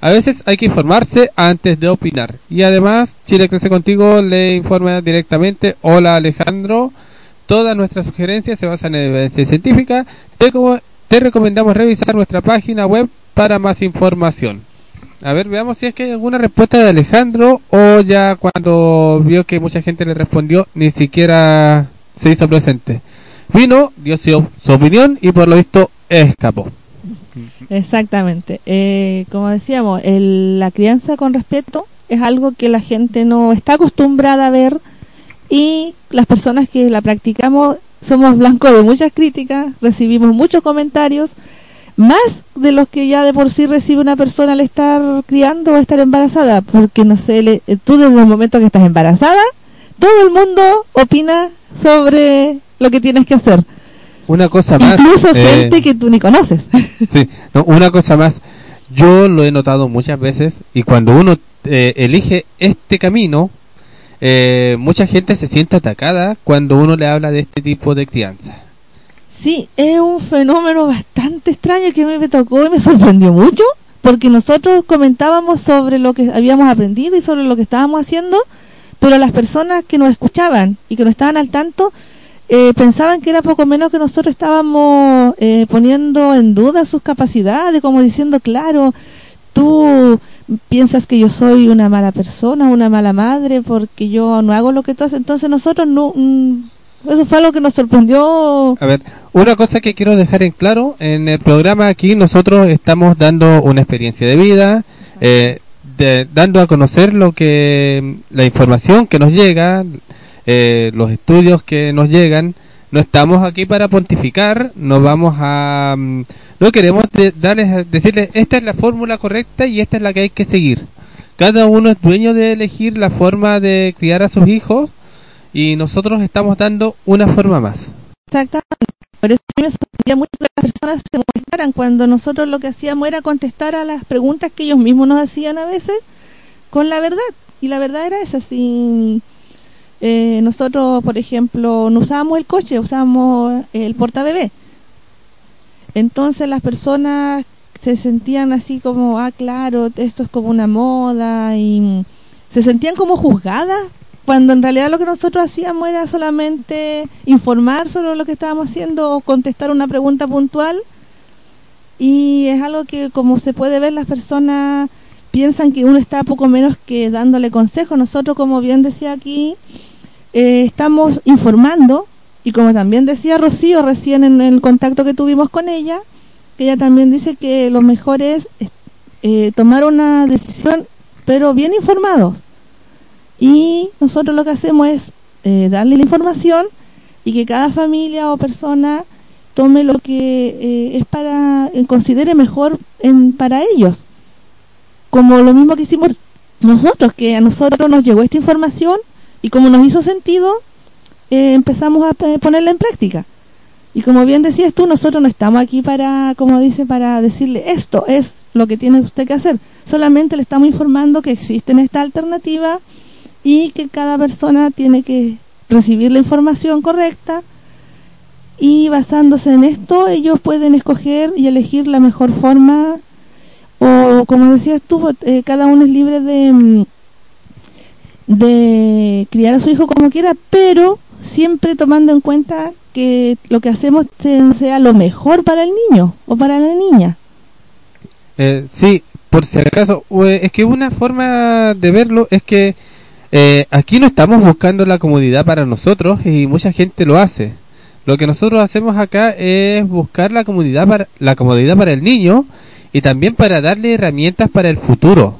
A veces hay que informarse antes de opinar. Y además, Chile Crece Contigo le informa directamente, hola Alejandro, todas nuestras sugerencias se basan en evidencia científica. Te, recomendamos revisar nuestra página web para más información. A ver, veamos si es que hay alguna respuesta de Alejandro o ya cuando vio que mucha gente le respondió ni siquiera se hizo presente. Vino, dio su, su opinión y por lo visto escapó. Exactamente. Eh, como decíamos, la crianza con respeto es algo que la gente no está acostumbrada a ver y las personas que la practicamos somos blancos de muchas críticas, recibimos muchos comentarios, más de los que ya de por sí recibe una persona al estar criando o estar embarazada, porque no sé, le, tú desde el momento que estás embarazada, todo el mundo opina sobre lo que tienes que hacer una cosa más. Incluso eh, gente que tú ni conoces. sí, una cosa más. Yo lo he notado muchas veces y cuando uno eh, elige este camino, eh, mucha gente se siente atacada cuando uno le habla de este tipo de crianza. Sí, es un fenómeno bastante extraño que a mí me tocó y me sorprendió mucho, porque nosotros comentábamos sobre lo que habíamos aprendido y sobre lo que estábamos haciendo, pero las personas que nos escuchaban y que no estaban al tanto eh, pensaban que era poco menos que nosotros estábamos eh, poniendo en duda sus capacidades, como diciendo, claro, tú piensas que yo soy una mala persona, una mala madre, porque yo no hago lo que tú haces. Entonces nosotros no, mm, Eso fue algo que nos sorprendió. A ver, una cosa que quiero dejar en claro, en el programa aquí nosotros estamos dando una experiencia de vida, eh, de, dando a conocer lo que la información que nos llega, eh, los estudios que nos llegan. No estamos aquí para pontificar, no vamos a, mm, no queremos de- darles, decirles esta es la fórmula correcta y esta es la que hay que seguir. Cada uno es dueño de elegir la forma de criar a sus hijos y nosotros estamos dando una forma más. Exactamente. Por eso me sorprendía mucho que las personas se molestaran cuando nosotros lo que hacíamos era contestar a las preguntas que ellos mismos nos hacían a veces con la verdad. Y la verdad era esa. Si eh, nosotros, por ejemplo, no usábamos el coche, usábamos el portabebé. Entonces las personas se sentían así como, ah, claro, esto es como una moda y se sentían como juzgadas cuando en realidad lo que nosotros hacíamos era solamente informar sobre lo que estábamos haciendo o contestar una pregunta puntual y es algo que como se puede ver las personas piensan que uno está poco menos que dándole consejos nosotros como bien decía aquí eh, estamos informando y como también decía Rocío recién en el contacto que tuvimos con ella que ella también dice que lo mejor es eh, tomar una decisión pero bien informados. Y nosotros lo que hacemos es eh, darle la información y que cada familia o persona tome lo que es para considere mejor en, para ellos como lo mismo que hicimos nosotros que a nosotros nos llegó esta información y como nos hizo sentido eh, empezamos a ponerla en práctica. Y como bien decías tú nosotros no estamos aquí para como dice para decirle esto es lo que tiene usted que hacer solamente le estamos informando que existe esta alternativa y que cada persona tiene que recibir la información correcta y basándose en esto ellos pueden escoger y elegir la mejor forma o como decías tú eh, cada uno es libre de mm, de criar a su hijo como quiera pero siempre tomando en cuenta que lo que hacemos sea lo mejor para el niño o para la niña Eh, sí, por si acaso, eh, es que una forma de verlo es que eh, aquí no estamos buscando la comodidad para nosotros y mucha gente lo hace. Lo que nosotros hacemos acá es buscar la comodidad para la comodidad para el niño y también para darle herramientas para el futuro.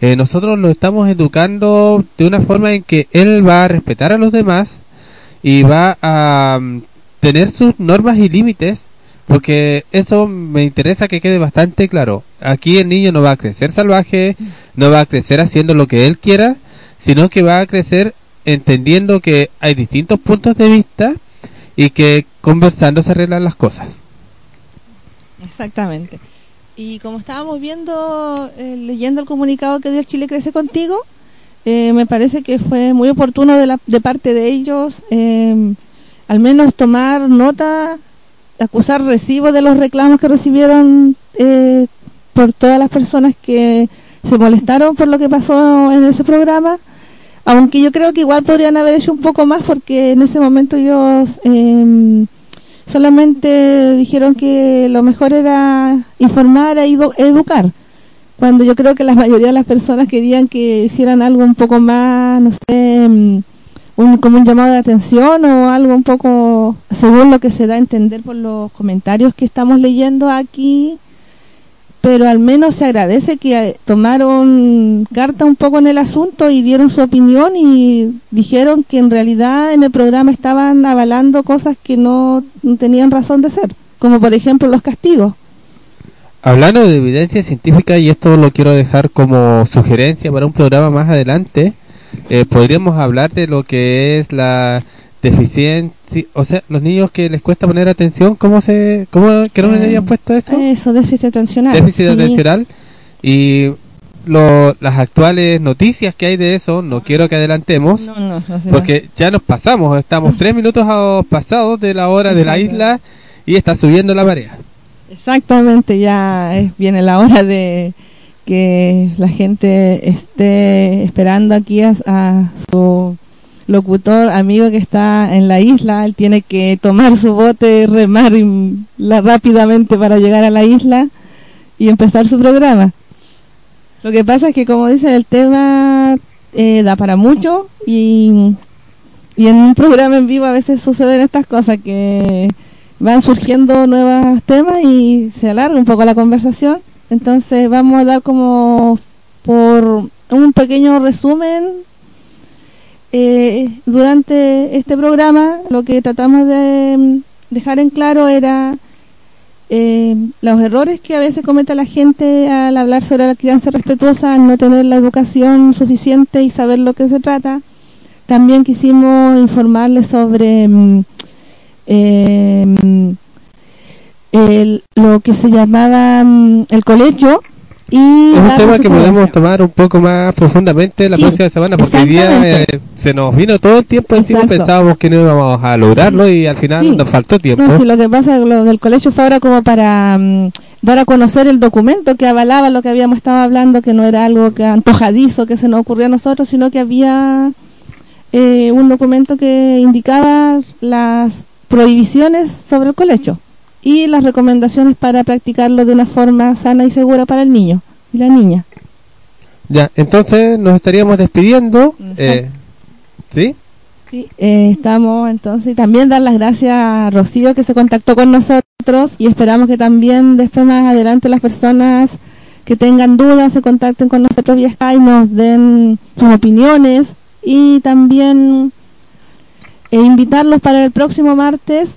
Eh, nosotros lo estamos educando de una forma en que él va a respetar a los demás y va a mm, tener sus normas y límites porque eso me interesa que quede bastante claro. Aquí el niño no va a crecer salvaje, no va a crecer haciendo lo que él quiera, sino que va a crecer entendiendo que hay distintos puntos de vista y que conversando se arreglan las cosas. Exactamente. Y como estábamos viendo, eh, leyendo el comunicado que dio Chile Crece Contigo, eh, me parece que fue muy oportuno de, la, de parte de ellos, eh, al menos tomar nota, acusar recibo de los reclamos que recibieron eh, por todas las personas que se molestaron por lo que pasó en ese programa. Aunque yo creo que igual podrían haber hecho un poco más porque en ese momento ellos... Solamente dijeron que lo mejor era informar e edu- educar cuando yo creo que la mayoría de las personas querían que hicieran algo un poco más no sé mm, un, como un llamado de atención o algo un poco según lo que se da a entender por los comentarios que estamos leyendo aquí pero al menos se agradece que eh, tomaron carta un poco en el asunto y dieron su opinión y dijeron que en realidad en el programa estaban avalando cosas que no tenían razón de ser, como por ejemplo los castigos. Hablando de evidencia científica, y esto lo quiero dejar como sugerencia para un programa más adelante, eh, podríamos hablar de lo que es la deficiencia, o sea, los niños que les cuesta poner atención, ¿cómo se, cómo, qué nombre le habían puesto eso? Eso, déficit atencional. déficit sí. atencional y lo- las actuales noticias que hay de eso no quiero que adelantemos No, no, no porque ya nos pasamos estamos tres minutos pasados de la hora de la isla y está subiendo la marea Exactamente, ya es, viene la hora de que la gente esté esperando aquí a, a su locutor amigo que está en la isla. Él tiene que tomar su bote, remar rápidamente para llegar a la isla y empezar su programa. Lo que pasa es que, como dice, el tema eh, da para mucho y y en un programa en vivo a veces suceden estas cosas que van surgiendo nuevos temas y se alarga un poco la conversación. Entonces vamos a dar como por un pequeño resumen eh, durante este programa. Lo que tratamos de mm, dejar en claro era eh, los errores que a veces comete la gente al hablar sobre la crianza respetuosa, al no tener la educación suficiente y saber lo que se trata. También quisimos informarles sobre eh, el, lo que se llamaba el colegio y Es un tema que podemos tomar un poco más profundamente la Sí, próxima semana, porque hoy día eh, se nos vino todo el tiempo encima, Exacto. pensábamos que no íbamos a lograrlo y al final Sí. nos faltó tiempo. No, sí, lo que pasa lo del colegio fue ahora como para mm, dar a conocer el documento que avalaba lo que habíamos estado hablando, que no era algo que antojadizo que se nos ocurrió a nosotros, sino que había eh, un documento que indicaba las prohibiciones sobre el colegio y las recomendaciones para practicarlo de una forma sana y segura para el niño y la niña. Ya, entonces nos estaríamos despidiendo. Eh, ¿Sí? Sí, eh, estamos entonces y también dar las gracias a Rocío que se contactó con nosotros y esperamos que también después más adelante las personas que tengan dudas se contacten con nosotros vía Skype, nos den sus opiniones y también eh, invitarlos para el próximo martes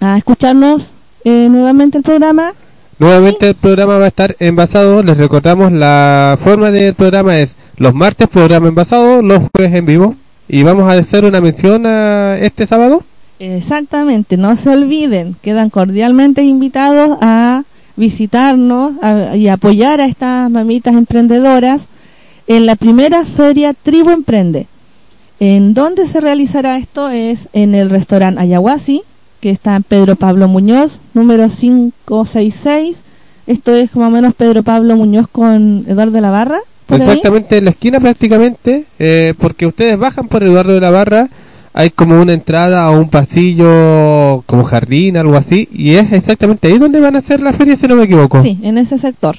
a escucharnos eh, nuevamente el programa. Nuevamente el programa va a estar envasado. Les recordamos la forma del programa es los martes programa envasado, los jueves en vivo. Y vamos a hacer una mención a este sábado. Exactamente, no se olviden, quedan cordialmente invitados a visitarnos a- y apoyar a estas mamitas emprendedoras en la primera feria Tribu Emprende. ¿En dónde se realizará esto? Es en el restaurante Ayahuasi, que está en Pedro Pablo Muñoz, número 566. Esto es más o menos Pedro Pablo Muñoz con Eduardo de la Barra. ahí. Exactamente en la esquina prácticamente, eh, porque ustedes bajan por Eduardo de la Barra, hay como una entrada a un pasillo como jardín, algo así, y es exactamente ahí donde van a hacer la feria, si no me equivoco. Sí, en ese sector.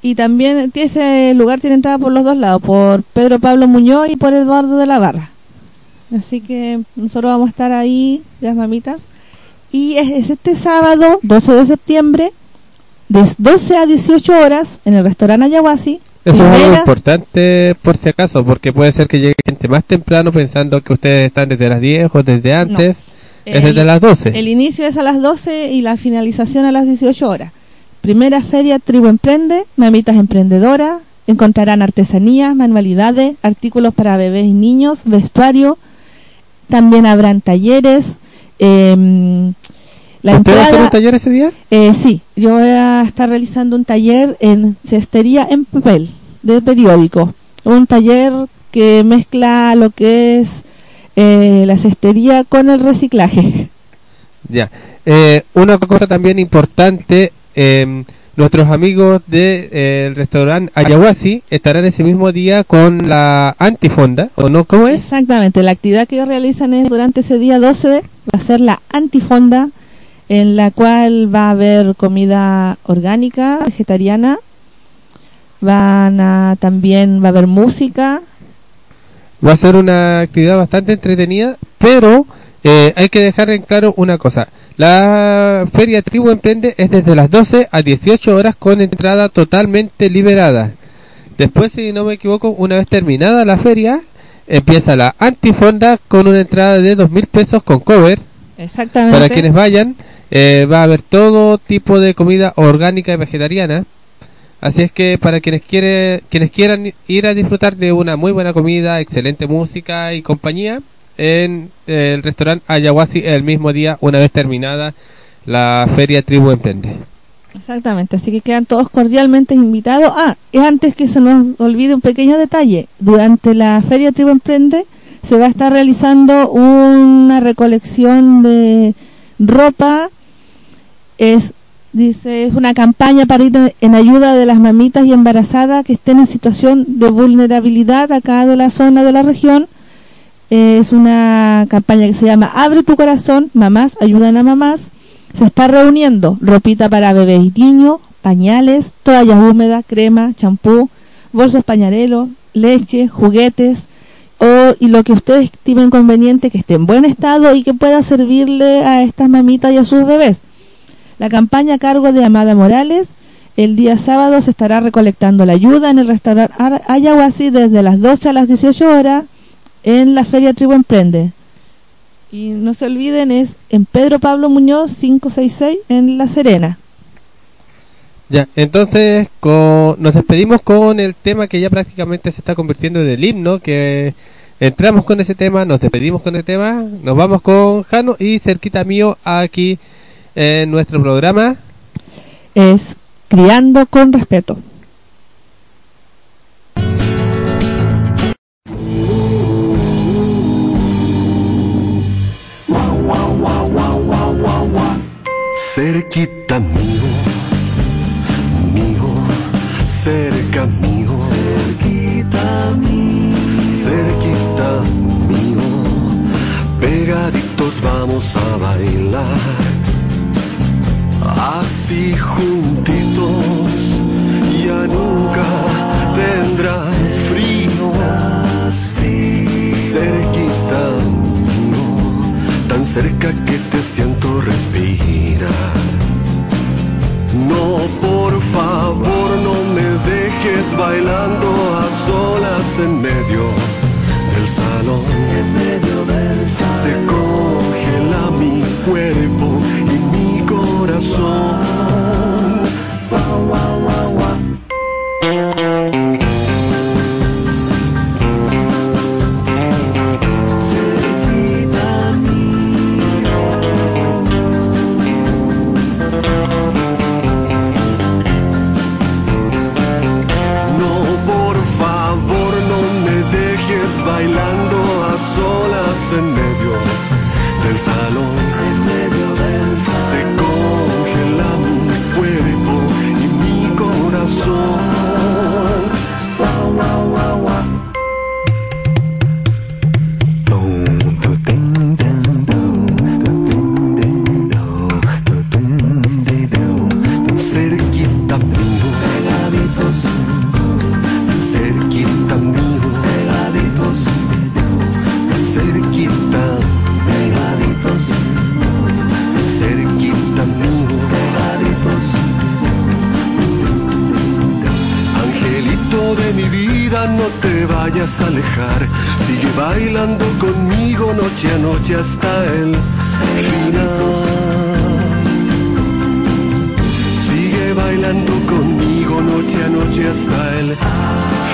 Y también ese lugar tiene entrada por los dos lados, por Pedro Pablo Muñoz y por Eduardo de la Barra. Así que nosotros vamos a estar ahí, las mamitas. Y es, es este sábado, 12 de septiembre, de 12 a 18 horas, en el restaurante Ayahuasi. Eso es algo importante por si acaso, porque puede ser que llegue gente más temprano pensando que ustedes están desde las 10 o desde antes, es El- desde las 12. El inicio es a las 12 y la finalización a las 18 horas. Primera feria Tribu Emprende, mamitas emprendedoras, encontrarán artesanías, manualidades, artículos para bebés y niños, vestuario, también habrán talleres. Em, la ¿Ustedes hacen entrada, un taller ese día? eh, sí, yo voy a estar realizando un taller en cestería en papel, de periódico. Un taller que mezcla lo que es eh, la cestería con el reciclaje. Ya. Eh, una cosa también importante, eh, nuestros amigos del restaurante Ayahuasi estarán ese mismo día con la antifonda, ¿o no? ¿Cómo es? Exactamente, la actividad que ellos realizan es durante ese día 12, va a ser la antifonda, en la cual va a haber comida orgánica, vegetariana, van a también va a haber música, Va a ser una actividad bastante entretenida, pero eh, hay que dejar en claro una cosa. La Feria Tribu Emprende es desde las 12 a 18 horas con entrada totalmente liberada. Después, si no me equivoco, una vez terminada la feria, empieza la antifonda con una entrada de 2.000 pesos con cover. exactamente. Para quienes vayan, eh, va a haber todo tipo de comida orgánica y vegetariana. Así es que para quienes quiere, quienes quieran ir a disfrutar de una muy buena comida, excelente música y compañía en el restaurante Ayahuasi el mismo día, una vez terminada la Feria Tribu Emprende. Exactamente, así que quedan todos cordialmente invitados. Ah, y antes que se nos olvide un pequeño detalle, durante la Feria Tribu Emprende se va a estar realizando una recolección de ropa, es dice es una campaña para ir en ayuda de las mamitas y embarazadas que estén en situación de vulnerabilidad acá de la zona de la región. Es una campaña que se llama Abre tu corazón, mamás ayudan a mamás se está reuniendo ropita para bebés y niños, pañales, toallas húmedas, crema, champú, bolsos pañareros, leche, juguetes o, y lo que ustedes estimen conveniente que esté en buen estado y que pueda servirle a estas mamitas y a sus bebés. La campaña a cargo de Amada Morales, el día sábado se estará recolectando la ayuda en el restaurante Ayahuasí desde las 12 a las 18 horas en la Feria Tribu Emprende. Y no se olviden, es en Pedro Pablo Muñoz 566 en La Serena. Ya, entonces nos despedimos con el tema que ya prácticamente se está convirtiendo en el himno, que entramos con ese tema, nos despedimos con el tema, nos vamos con Jano y cerquita mío aquí en nuestro programa. Es Criando con Respeto. Cerquita mío, mío, cerca mío, cerquita mío, cerquita mío, pegaditos vamos a bailar, así juntitos, ya nunca tendrás frío, cerca que te siento respirar. No, por favor, no me dejes bailando a solas en medio del salón. En medio del salón. Se congela mi cuerpo y mi corazón. Alejar. Sigue bailando conmigo noche a noche hasta el